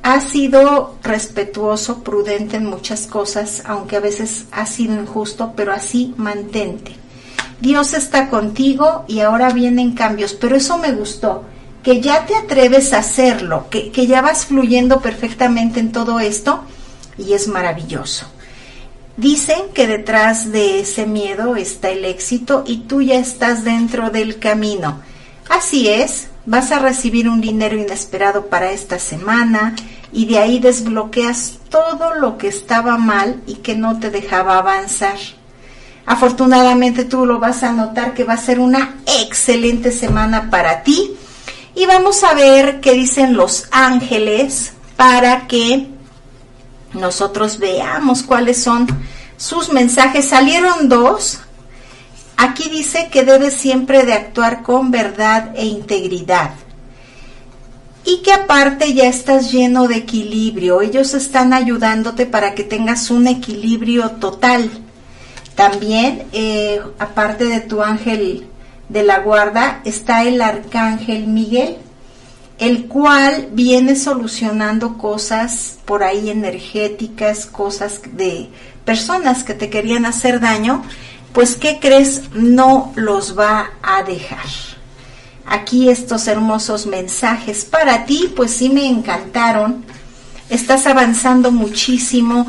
has sido respetuoso, prudente en muchas cosas, aunque a veces ha sido injusto, pero así mantente. Dios está contigo y ahora vienen cambios, pero eso me gustó que ya te atreves a hacerlo, que, que ya vas fluyendo perfectamente en todo esto y es maravilloso. Dicen que detrás de ese miedo está el éxito y tú ya estás dentro del camino. Así es, vas a recibir un dinero inesperado para esta semana y de ahí desbloqueas todo lo que estaba mal y que no te dejaba avanzar. Afortunadamente tú lo vas a notar que va a ser una excelente semana para ti y vamos a ver qué dicen los ángeles para que nosotros veamos cuáles son sus mensajes. Salieron dos. Aquí dice que debes siempre de actuar con verdad e integridad. Y que aparte ya estás lleno de equilibrio. Ellos están ayudándote para que tengas un equilibrio total. También, eh, aparte de tu ángel de la guarda está el arcángel Miguel, el cual viene solucionando cosas por ahí energéticas, cosas de personas que te querían hacer daño, pues ¿qué crees? No los va a dejar. Aquí estos hermosos mensajes para ti, pues sí me encantaron. Estás avanzando muchísimo.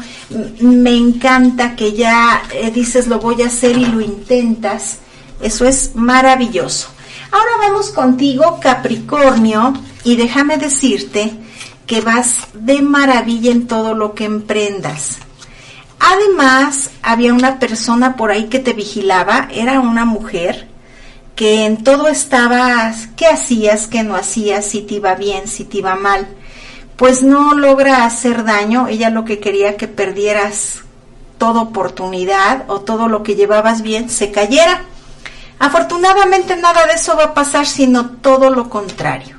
Me encanta que ya eh, dices lo voy a hacer y lo intentas eso es maravilloso. Ahora vamos contigo, Capricornio, y déjame decirte que vas de maravilla en todo lo que emprendas. Además, había una persona por ahí que te vigilaba, era una mujer, que en todo estaba, qué hacías, qué no hacías, si te iba bien, si te iba mal. Pues no logra hacer daño, ella lo que quería que perdieras toda oportunidad o todo lo que llevabas bien se cayera. Afortunadamente nada de eso va a pasar, sino todo lo contrario.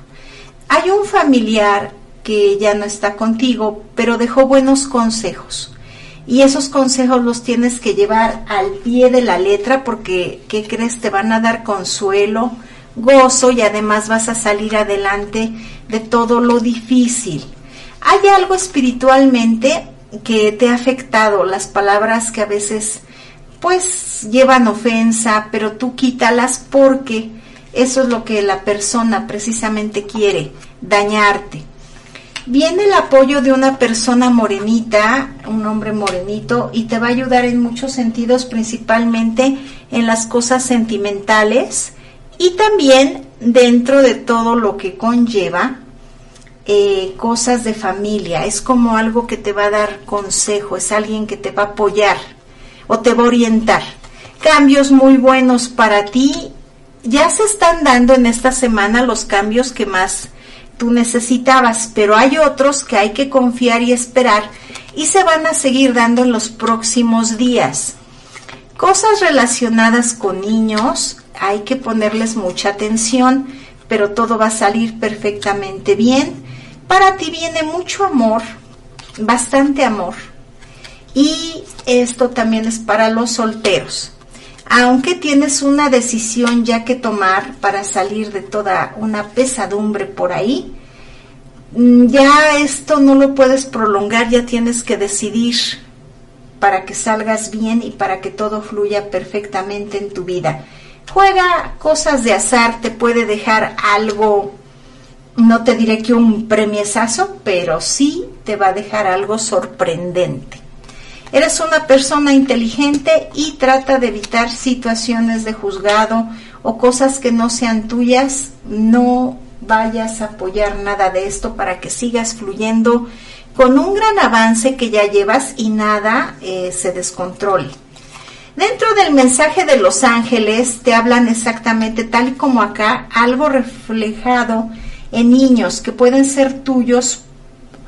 Hay un familiar que ya no está contigo, pero dejó buenos consejos. Y esos consejos los tienes que llevar al pie de la letra porque, ¿qué crees? Te van a dar consuelo, gozo y además vas a salir adelante de todo lo difícil. Hay algo espiritualmente que te ha afectado, las palabras que a veces pues llevan ofensa, pero tú quítalas porque eso es lo que la persona precisamente quiere, dañarte. Viene el apoyo de una persona morenita, un hombre morenito, y te va a ayudar en muchos sentidos, principalmente en las cosas sentimentales y también dentro de todo lo que conlleva eh, cosas de familia. Es como algo que te va a dar consejo, es alguien que te va a apoyar o te va a orientar. Cambios muy buenos para ti. Ya se están dando en esta semana los cambios que más tú necesitabas, pero hay otros que hay que confiar y esperar y se van a seguir dando en los próximos días. Cosas relacionadas con niños, hay que ponerles mucha atención, pero todo va a salir perfectamente bien. Para ti viene mucho amor, bastante amor. Y esto también es para los solteros. Aunque tienes una decisión ya que tomar para salir de toda una pesadumbre por ahí, mm, ya esto no lo puedes prolongar, ya tienes que decidir para que salgas bien y para que todo fluya perfectamente en tu vida. Juega cosas de azar, te puede dejar algo, no te diré que un premiesazo, pero sí te va a dejar algo sorprendente. Eres una persona inteligente y trata de evitar situaciones de juzgado o cosas que no sean tuyas. No vayas a apoyar nada de esto para que sigas fluyendo con un gran avance que ya llevas y nada eh, se descontrole. Dentro del mensaje de los ángeles te hablan exactamente tal y como acá, algo reflejado en niños que pueden ser tuyos,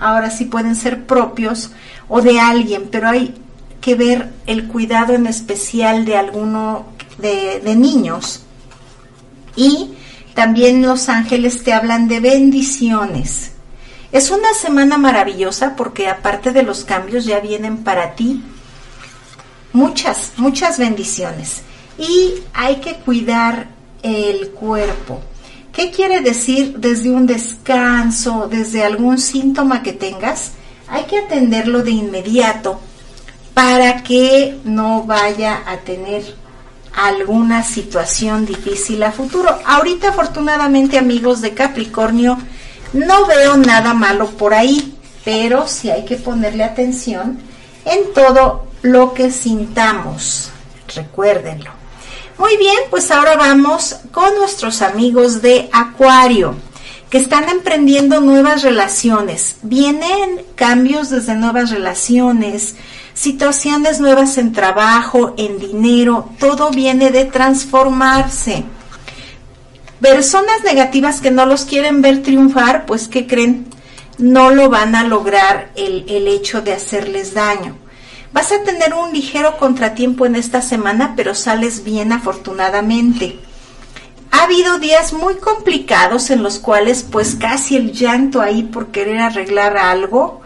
ahora sí pueden ser propios o de alguien, pero hay que ver el cuidado en especial de alguno de, de niños. Y también los ángeles te hablan de bendiciones. Es una semana maravillosa porque aparte de los cambios ya vienen para ti muchas, muchas bendiciones. Y hay que cuidar el cuerpo. ¿Qué quiere decir desde un descanso, desde algún síntoma que tengas? Hay que atenderlo de inmediato para que no vaya a tener alguna situación difícil a futuro. Ahorita afortunadamente amigos de Capricornio, no veo nada malo por ahí, pero sí hay que ponerle atención en todo lo que sintamos. Recuérdenlo. Muy bien, pues ahora vamos con nuestros amigos de Acuario, que están emprendiendo nuevas relaciones. Vienen cambios desde nuevas relaciones, situaciones nuevas en trabajo, en dinero, todo viene de transformarse. Personas negativas que no los quieren ver triunfar, pues ¿qué creen? No lo van a lograr el, el hecho de hacerles daño. Vas a tener un ligero contratiempo en esta semana, pero sales bien afortunadamente. Ha habido días muy complicados en los cuales pues casi el llanto ahí por querer arreglar algo,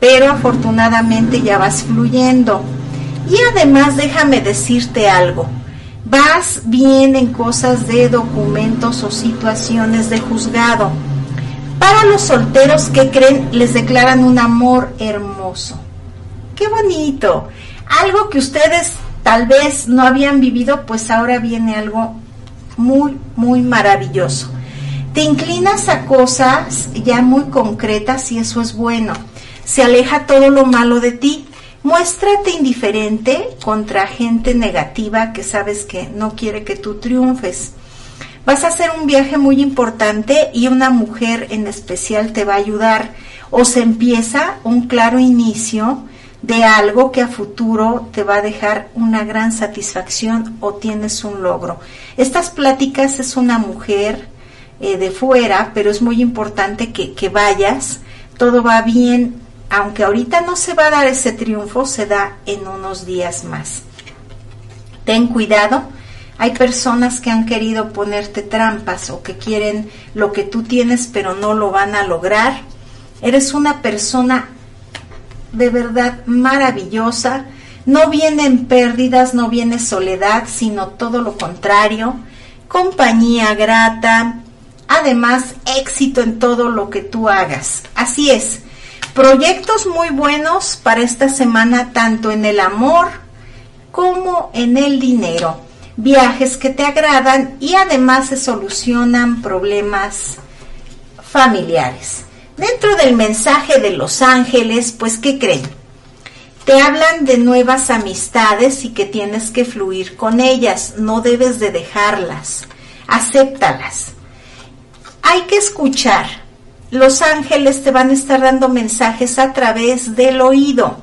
pero afortunadamente ya vas fluyendo. Y además déjame decirte algo, vas bien en cosas de documentos o situaciones de juzgado. Para los solteros que creen, les declaran un amor hermoso. ¡Qué bonito! Algo que ustedes tal vez no habían vivido, pues ahora viene algo muy, muy maravilloso. Te inclinas a cosas ya muy concretas y eso es bueno. Se aleja todo lo malo de ti. Muéstrate indiferente contra gente negativa que sabes que no quiere que tú triunfes. Vas a hacer un viaje muy importante y una mujer en especial te va a ayudar. O se empieza un claro inicio de algo que a futuro te va a dejar una gran satisfacción o tienes un logro. Estas pláticas es una mujer eh, de fuera, pero es muy importante que, que vayas, todo va bien aunque ahorita no se va a dar ese triunfo, se da en unos días más. Ten cuidado, hay personas que han querido ponerte trampas o que quieren lo que tú tienes pero no lo van a lograr. Eres una persona de verdad maravillosa. No vienen pérdidas, no viene soledad, sino todo lo contrario. Compañía grata, además éxito en todo lo que tú hagas. Así es, proyectos muy buenos para esta semana, tanto en el amor como en el dinero. Viajes que te agradan y además se solucionan problemas familiares. Dentro del mensaje de los ángeles, pues, ¿qué creen? Te hablan de nuevas amistades y que tienes que fluir con ellas, no debes de dejarlas, acéptalas. Hay que escuchar. Los ángeles te van a estar dando mensajes a través del oído.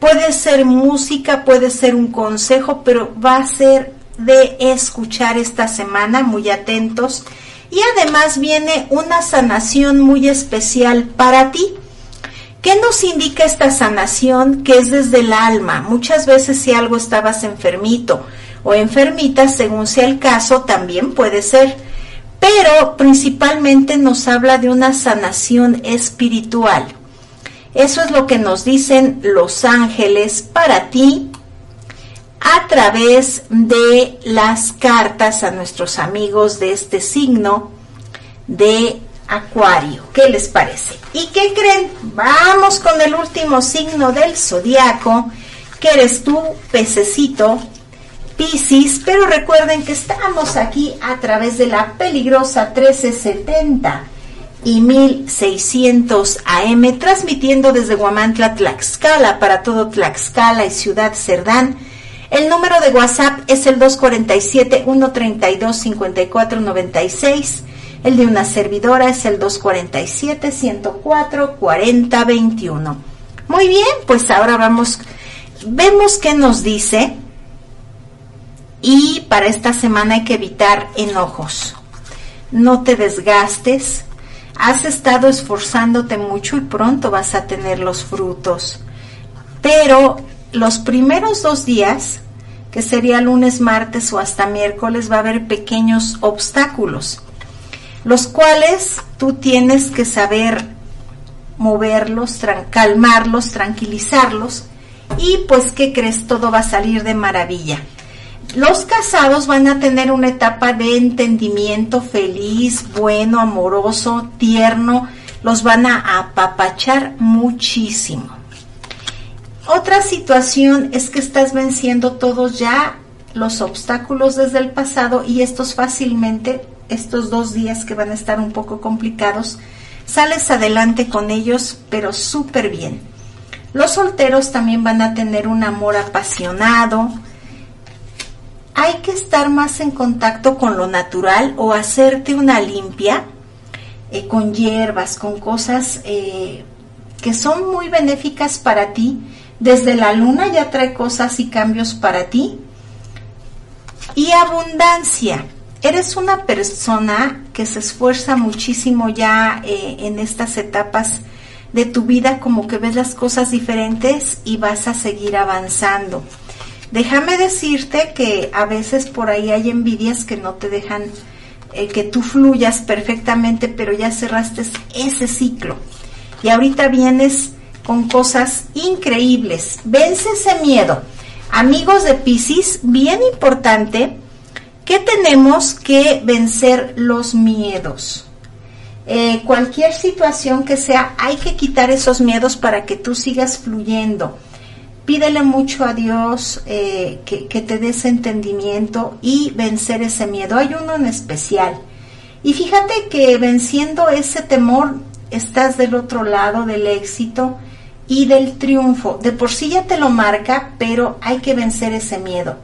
Puede ser música, puede ser un consejo, pero va a ser de escuchar esta semana, muy atentos. Y además viene una sanación muy especial para ti. ¿Qué nos indica esta sanación? Que es desde el alma. Muchas veces si algo estabas enfermito o enfermita, según sea el caso, también puede ser. Pero principalmente nos habla de una sanación espiritual. Eso es lo que nos dicen los ángeles para ti a través de las cartas a nuestros amigos de este signo de Acuario. ¿Qué les parece? ¿Y qué creen? Vamos con el último signo del zodiaco, que eres tú, pececito, Piscis, pero recuerden que estamos aquí a través de la peligrosa 1370 y 1600 AM, transmitiendo desde Guamantla, Tlaxcala, para todo Tlaxcala y Ciudad Cerdán. El número de WhatsApp es el 247-132-5496. El de una servidora es el 247-104-4021. Muy bien, pues ahora vamos, vemos qué nos dice. Y para esta semana hay que evitar enojos. No te desgastes. Has estado esforzándote mucho y pronto vas a tener los frutos. Pero los primeros dos días, que sería lunes, martes o hasta miércoles, va a haber pequeños obstáculos, los cuales tú tienes que saber moverlos, calmarlos, tranquilizarlos y pues, ¿qué crees? Todo va a salir de maravilla. Los casados van a tener una etapa de entendimiento feliz, bueno, amoroso, tierno, los van a apapachar muchísimo. Otra situación es que estás venciendo todos ya los obstáculos desde el pasado y estos fácilmente, estos dos días que van a estar un poco complicados, sales adelante con ellos, pero súper bien. Los solteros también van a tener un amor apasionado. Hay que estar más en contacto con lo natural o hacerte una limpia eh, con hierbas, con cosas eh, que son muy benéficas para ti desde la luna ya trae cosas y cambios para ti. Y abundancia. Eres una persona que se esfuerza muchísimo ya eh, en estas etapas de tu vida, como que ves las cosas diferentes y vas a seguir avanzando. Déjame decirte que a veces por ahí hay envidias que no te dejan eh, que tú fluyas perfectamente, pero ya cerraste ese ciclo. Y ahorita vienes con cosas increíbles. Vence ese miedo. Amigos de Pisces, bien importante que tenemos que vencer los miedos. Eh, cualquier situación que sea, hay que quitar esos miedos para que tú sigas fluyendo. Pídele mucho a Dios eh, que, que te dé ese entendimiento y vencer ese miedo. Hay uno en especial. Y fíjate que venciendo ese temor estás del otro lado del éxito y del triunfo. De por sí ya te lo marca, pero hay que vencer ese miedo.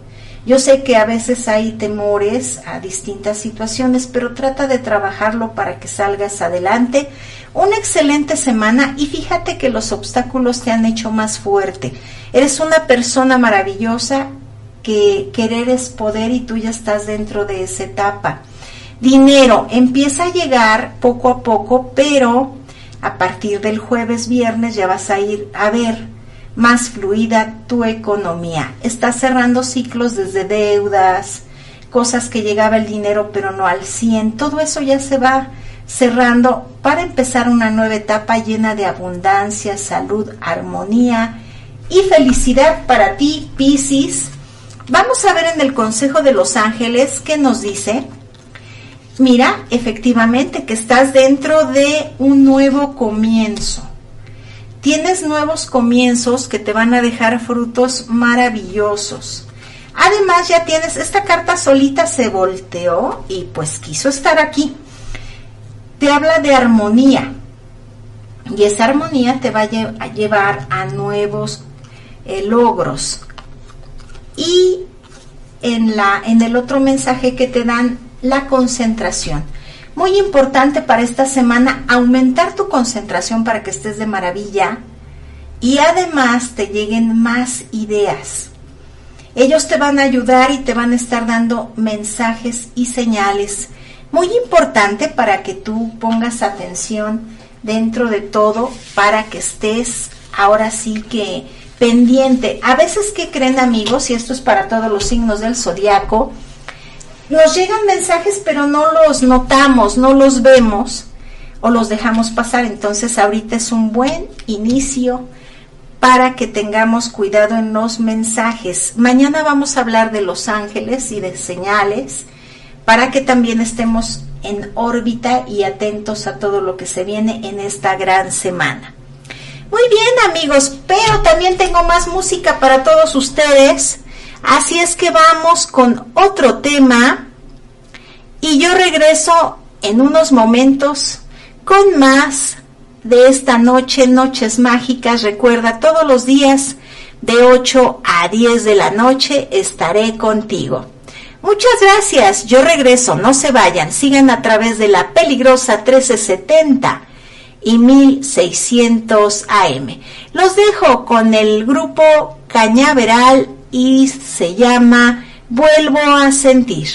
Yo sé que a veces hay temores a distintas situaciones, pero trata de trabajarlo para que salgas adelante. Una excelente semana y fíjate que los obstáculos te han hecho más fuerte. Eres una persona maravillosa que querer es poder y tú ya estás dentro de esa etapa. Dinero empieza a llegar poco a poco, pero a partir del jueves, viernes ya vas a ir a ver más fluida tu economía. Estás cerrando ciclos desde deudas, cosas que llegaba el dinero pero no al 100. Todo eso ya se va cerrando para empezar una nueva etapa llena de abundancia, salud, armonía y felicidad para ti, Piscis. Vamos a ver en el Consejo de los Ángeles qué nos dice. Mira, efectivamente que estás dentro de un nuevo comienzo. Tienes nuevos comienzos que te van a dejar frutos maravillosos. Además ya tienes, esta carta solita se volteó y pues quiso estar aquí. Te habla de armonía. Y esa armonía te va a, llevar a nuevos eh, logros. Y en, la, en el otro mensaje que te dan, la concentración. Muy importante para esta semana aumentar tu concentración para que estés de maravilla y además te lleguen más ideas. Ellos te van a ayudar y te van a estar dando mensajes y señales muy importante para que tú pongas atención dentro de todo para que estés ahora sí que pendiente. A veces que creen amigos, y esto es para todos los signos del zodiaco, nos llegan mensajes pero no los notamos, no los vemos o los dejamos pasar. Entonces ahorita es un buen inicio para que tengamos cuidado en los mensajes. Mañana vamos a hablar de los ángeles y de señales para que también estemos en órbita y atentos a todo lo que se viene en esta gran semana. Muy bien amigos, pero también tengo más música para todos ustedes. Así es que vamos con otro tema y yo regreso en unos momentos con más de esta noche, Noches Mágicas. Recuerda, todos los días de 8 a 10 de la noche estaré contigo. Muchas gracias, yo regreso, no se vayan, sigan a través de la peligrosa 1370 y 1600 AM. Los dejo con el grupo Cañaveral y se llama Vuelvo a sentir.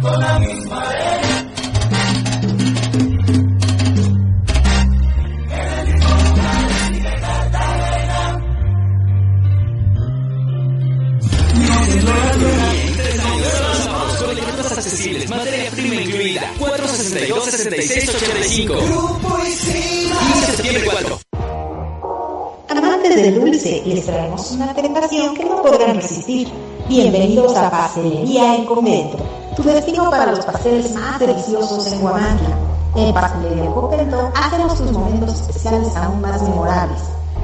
con la misma arena. accesibles, materia prima incluida. 462-6685. Grupo 15 de septiembre Amantes del dulce, les traemos una tentación que no podrán resistir. Bienvenidos a Pastelería en Comento tu destino para los pasteles más deliciosos en Huamantla. En Pastelería Coqueto hacemos tus momentos especiales aún más memorables.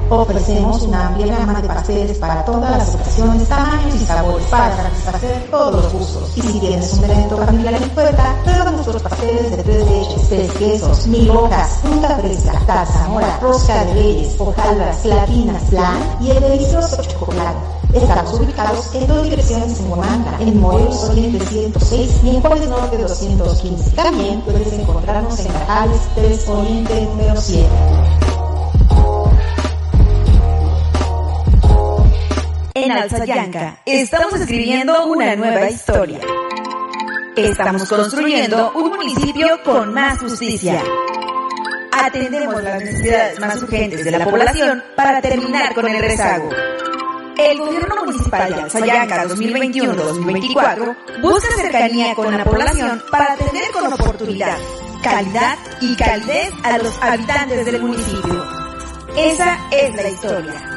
Ofrecemos una amplia gama de pasteles para todas las ocasiones, tamaños y sabores para satisfacer todos los gustos. Y si tienes un evento familiar en puerta, prueba nuestros pasteles de tres leches, tres quesos, mil hojas, fruta fresca, taza mora, rosca de leyes, hojaldas, platinas, plan y el delicioso chocolate. Estamos ubicados en dos direcciones en Huamantla, en Morelos Oriente 106 y en Juárez Norte 215. También puedes encontrarnos en Grajales 3 Oriente número 7. En Alzayanca estamos escribiendo una nueva historia. Estamos construyendo un municipio con más justicia. Atendemos las necesidades más urgentes de la población para terminar con el rezago. El gobierno municipal de Alzayanca 2021-2024 busca cercanía con la población para atender con oportunidad, calidad y calidez a los habitantes del municipio. Esa es la historia.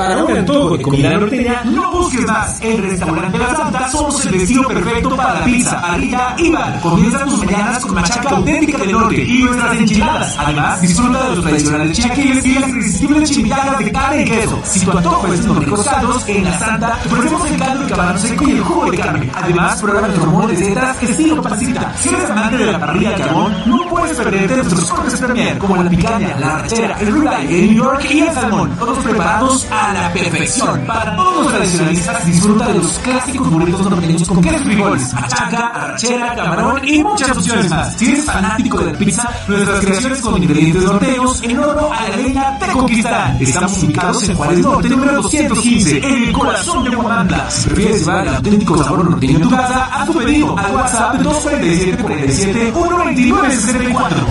Para un antojo de comida norteña, no busques más. El restaurante La Santa somos el destino perfecto para la pizza, parrilla y bar. Comienza tus mañanas con machaca auténtica del norte y nuestras enchiladas. Además, disfruta de los tradicionales chilaquiles y las irresistibles chimichangas de carne y queso. Si tu antojo es unos ricos caldos, en La Santa ofrecemos el caldo de camarón seco y el jugo de carne. Además, prueba nuestro mole de setas estilo pasita. Si eres amante de la parrilla de carbón, no puedes perderte nuestros cortes premier como la picaña, la arrachera, el ribeye, el New York y el salmón. Todos preparados a la perfección. Para todos los tradicionalistas, disfruta de los clásicos burritos norteños con queso frijoles, machaca, arrachera, camarón y muchas opciones más. Si eres fanático de la pizza, nuestras creaciones con ingredientes norteños en oro a la leña te conquistarán. Estamos ubicados en Juárez Norte, número 215, en el corazón de Guamantla. Si prefieres llevar el auténtico sabor norteño en tu casa, haz tu pedido al WhatsApp 247 47 129 64.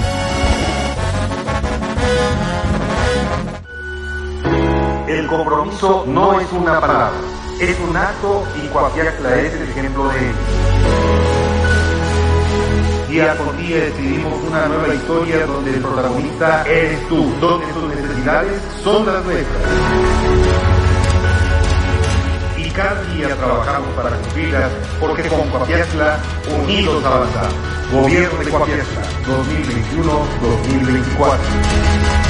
El compromiso no es una palabra, es un acto y Coapiaxla es el ejemplo de ello. Día con día decidimos una nueva historia donde el protagonista eres tú, donde tus necesidades son las nuestras. Y cada día trabajamos para cumplirlas porque con Coapiaxla unidos avanzamos. Gobierno de Coapiaxla 2021-2024.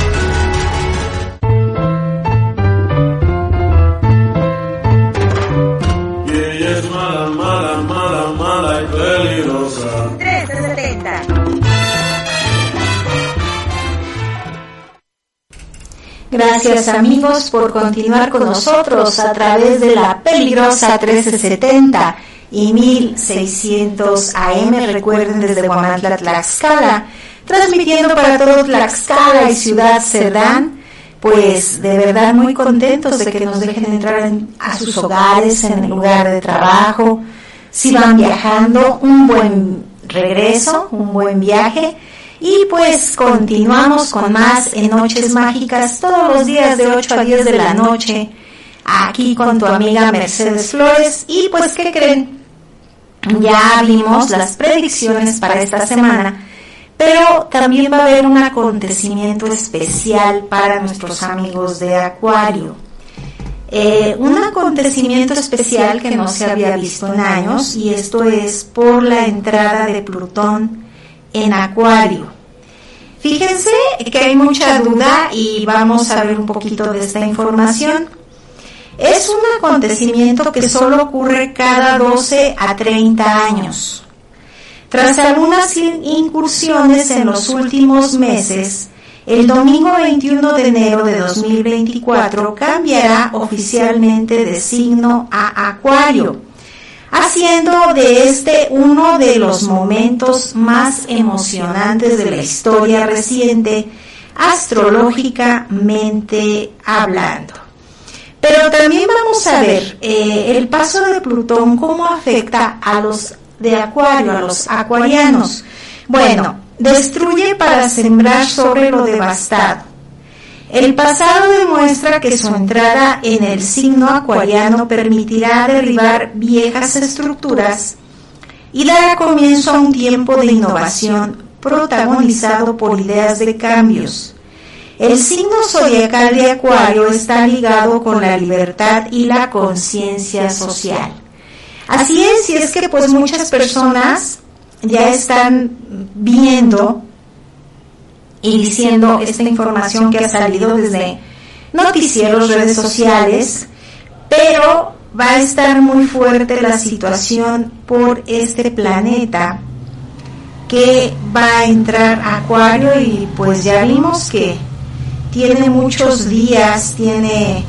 Gracias amigos por continuar con nosotros a través de la peligrosa 1370 y 1600 AM. Recuerden desde Guamantla, Tlaxcala, transmitiendo para todo Tlaxcala y Ciudad Cerdán pues de verdad muy contentos de que nos dejen entrar en, a sus hogares, en el lugar de trabajo, si van viajando, un buen regreso, un buen viaje. Y pues continuamos con más en Noches Mágicas todos los días de 8 a 10 de la noche, aquí con tu amiga Mercedes Flores. Y pues, ¿qué creen? Ya vimos las predicciones para esta semana pero también va a haber un acontecimiento especial para nuestros amigos de Acuario. Eh, un acontecimiento especial que no se había visto en años y esto es por la entrada de Plutón en Acuario. Fíjense que hay mucha duda y vamos a ver un poquito de esta información. Es un acontecimiento que solo ocurre cada 12 a 30 años. Tras algunas incursiones en los últimos meses, el domingo 21 de enero de 2024 cambiará oficialmente de signo a Acuario, haciendo de este uno de los momentos más emocionantes de la historia reciente, astrológicamente hablando. Pero también vamos a ver eh, el paso de Plutón, cómo afecta a los de Acuario, a los acuarianos. Bueno, destruye para sembrar sobre lo devastado. El pasado demuestra que su entrada en el signo acuariano permitirá derribar viejas estructuras y dará comienzo a un tiempo de innovación protagonizado por ideas de cambios. El signo zodiacal de Acuario está ligado con la libertad y la conciencia social. Así es, y es que pues muchas personas ya están viendo y diciendo esta información que ha salido desde noticieros, redes sociales, pero va a estar muy fuerte la situación por este planeta que va a entrar Acuario y pues ya vimos que tiene muchos días, tiene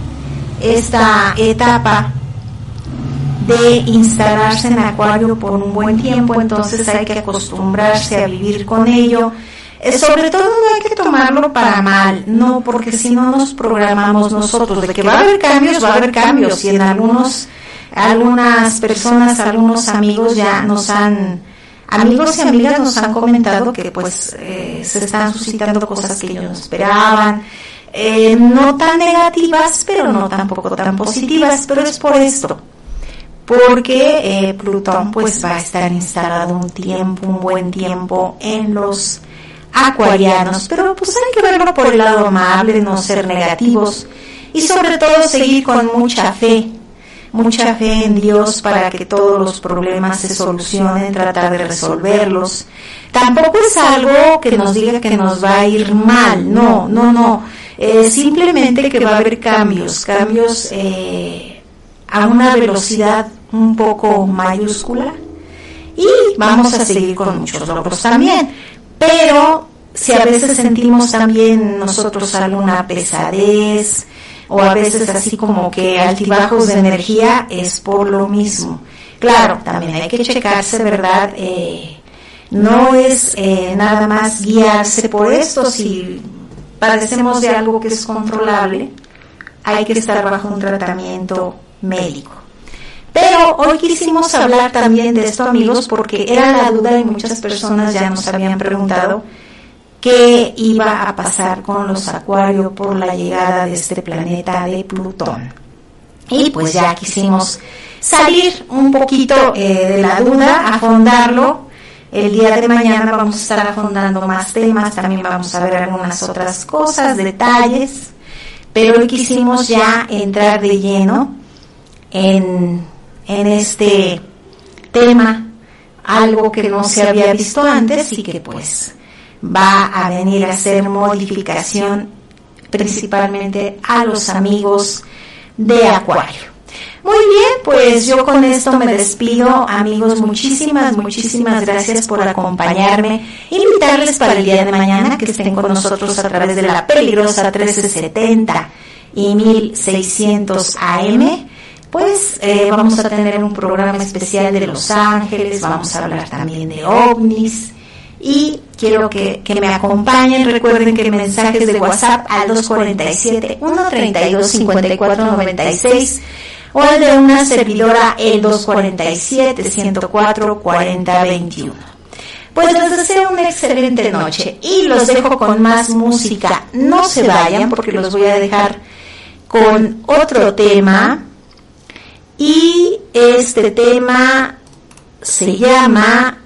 esta etapa de instalarse en acuario por un buen tiempo, entonces hay que acostumbrarse a vivir con ello. Sobre todo no hay que tomarlo para mal, no, porque si no nos programamos nosotros de que va a haber cambios, va a haber cambios y en algunos, algunas personas, algunos amigos ya nos han, amigos y amigas nos han comentado que pues eh, se están suscitando cosas que ellos no esperaban, eh, no tan negativas, pero no tampoco tan positivas, pero es por esto porque eh, Plutón pues va a estar instalado un tiempo, un buen tiempo en los acuarianos, pero pues hay que verlo por el lado amable, no ser negativos y sobre todo seguir con mucha fe, mucha fe en Dios para que todos los problemas se solucionen, tratar de resolverlos. Tampoco es algo que nos diga que nos va a ir mal, no, no, no, simplemente que va a haber cambios, cambios eh, a una velocidad un poco mayúscula y vamos a seguir con muchos logros también. Pero si a veces sentimos también nosotros alguna pesadez o a veces así como que altibajos de energía, es por lo mismo. Claro, también hay que checarse, ¿verdad? Eh, no es eh, nada más guiarse por esto, si padecemos de algo que es controlable, hay que estar bajo un tratamiento médico. Pero hoy quisimos hablar también de esto, amigos, porque era la duda y muchas personas ya nos habían preguntado qué iba a pasar con los acuarios por la llegada de este planeta de Plutón. Y pues ya quisimos salir un poquito eh, de la duda, afondarlo. El día de mañana vamos a estar afondando más temas, también vamos a ver algunas otras cosas, detalles, pero hoy quisimos ya entrar de lleno en en este tema algo que no se había visto antes y que pues va a venir a hacer modificación principalmente a los amigos de Acuario. Muy bien, pues yo con esto me despido, amigos, muchísimas, muchísimas gracias por acompañarme. Invitarles para el día de mañana que estén con nosotros a través de la peligrosa 1370 y 1600 AM pues vamos a tener un programa especial de Los Ángeles, vamos a hablar también de ovnis y quiero que me acompañen. Recuerden que mensajes de WhatsApp al 247-132-5496 o al de una servidora el 247-104-4021. Pues les deseo una excelente noche y los dejo con más música. No se vayan porque los voy a dejar con otro tema y este tema se llama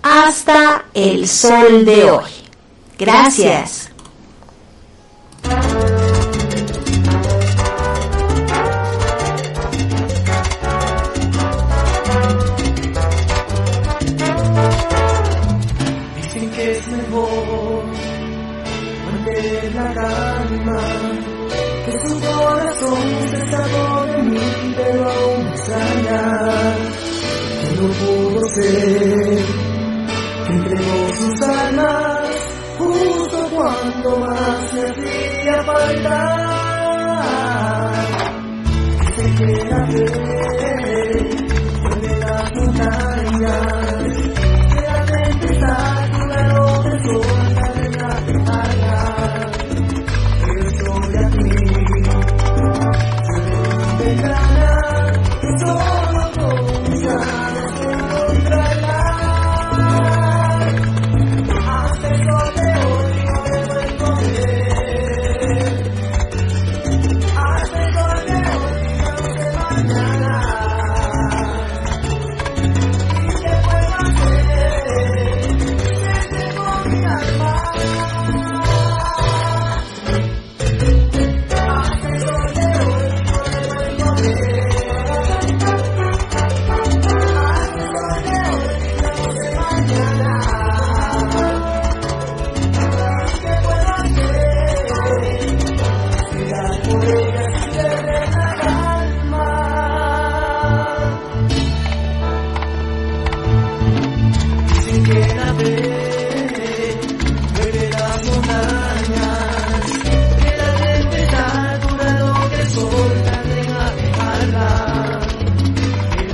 Hasta el sol de hoy. Gracias. Entregó sus almas justo cuando más me hacía falta. Que la fe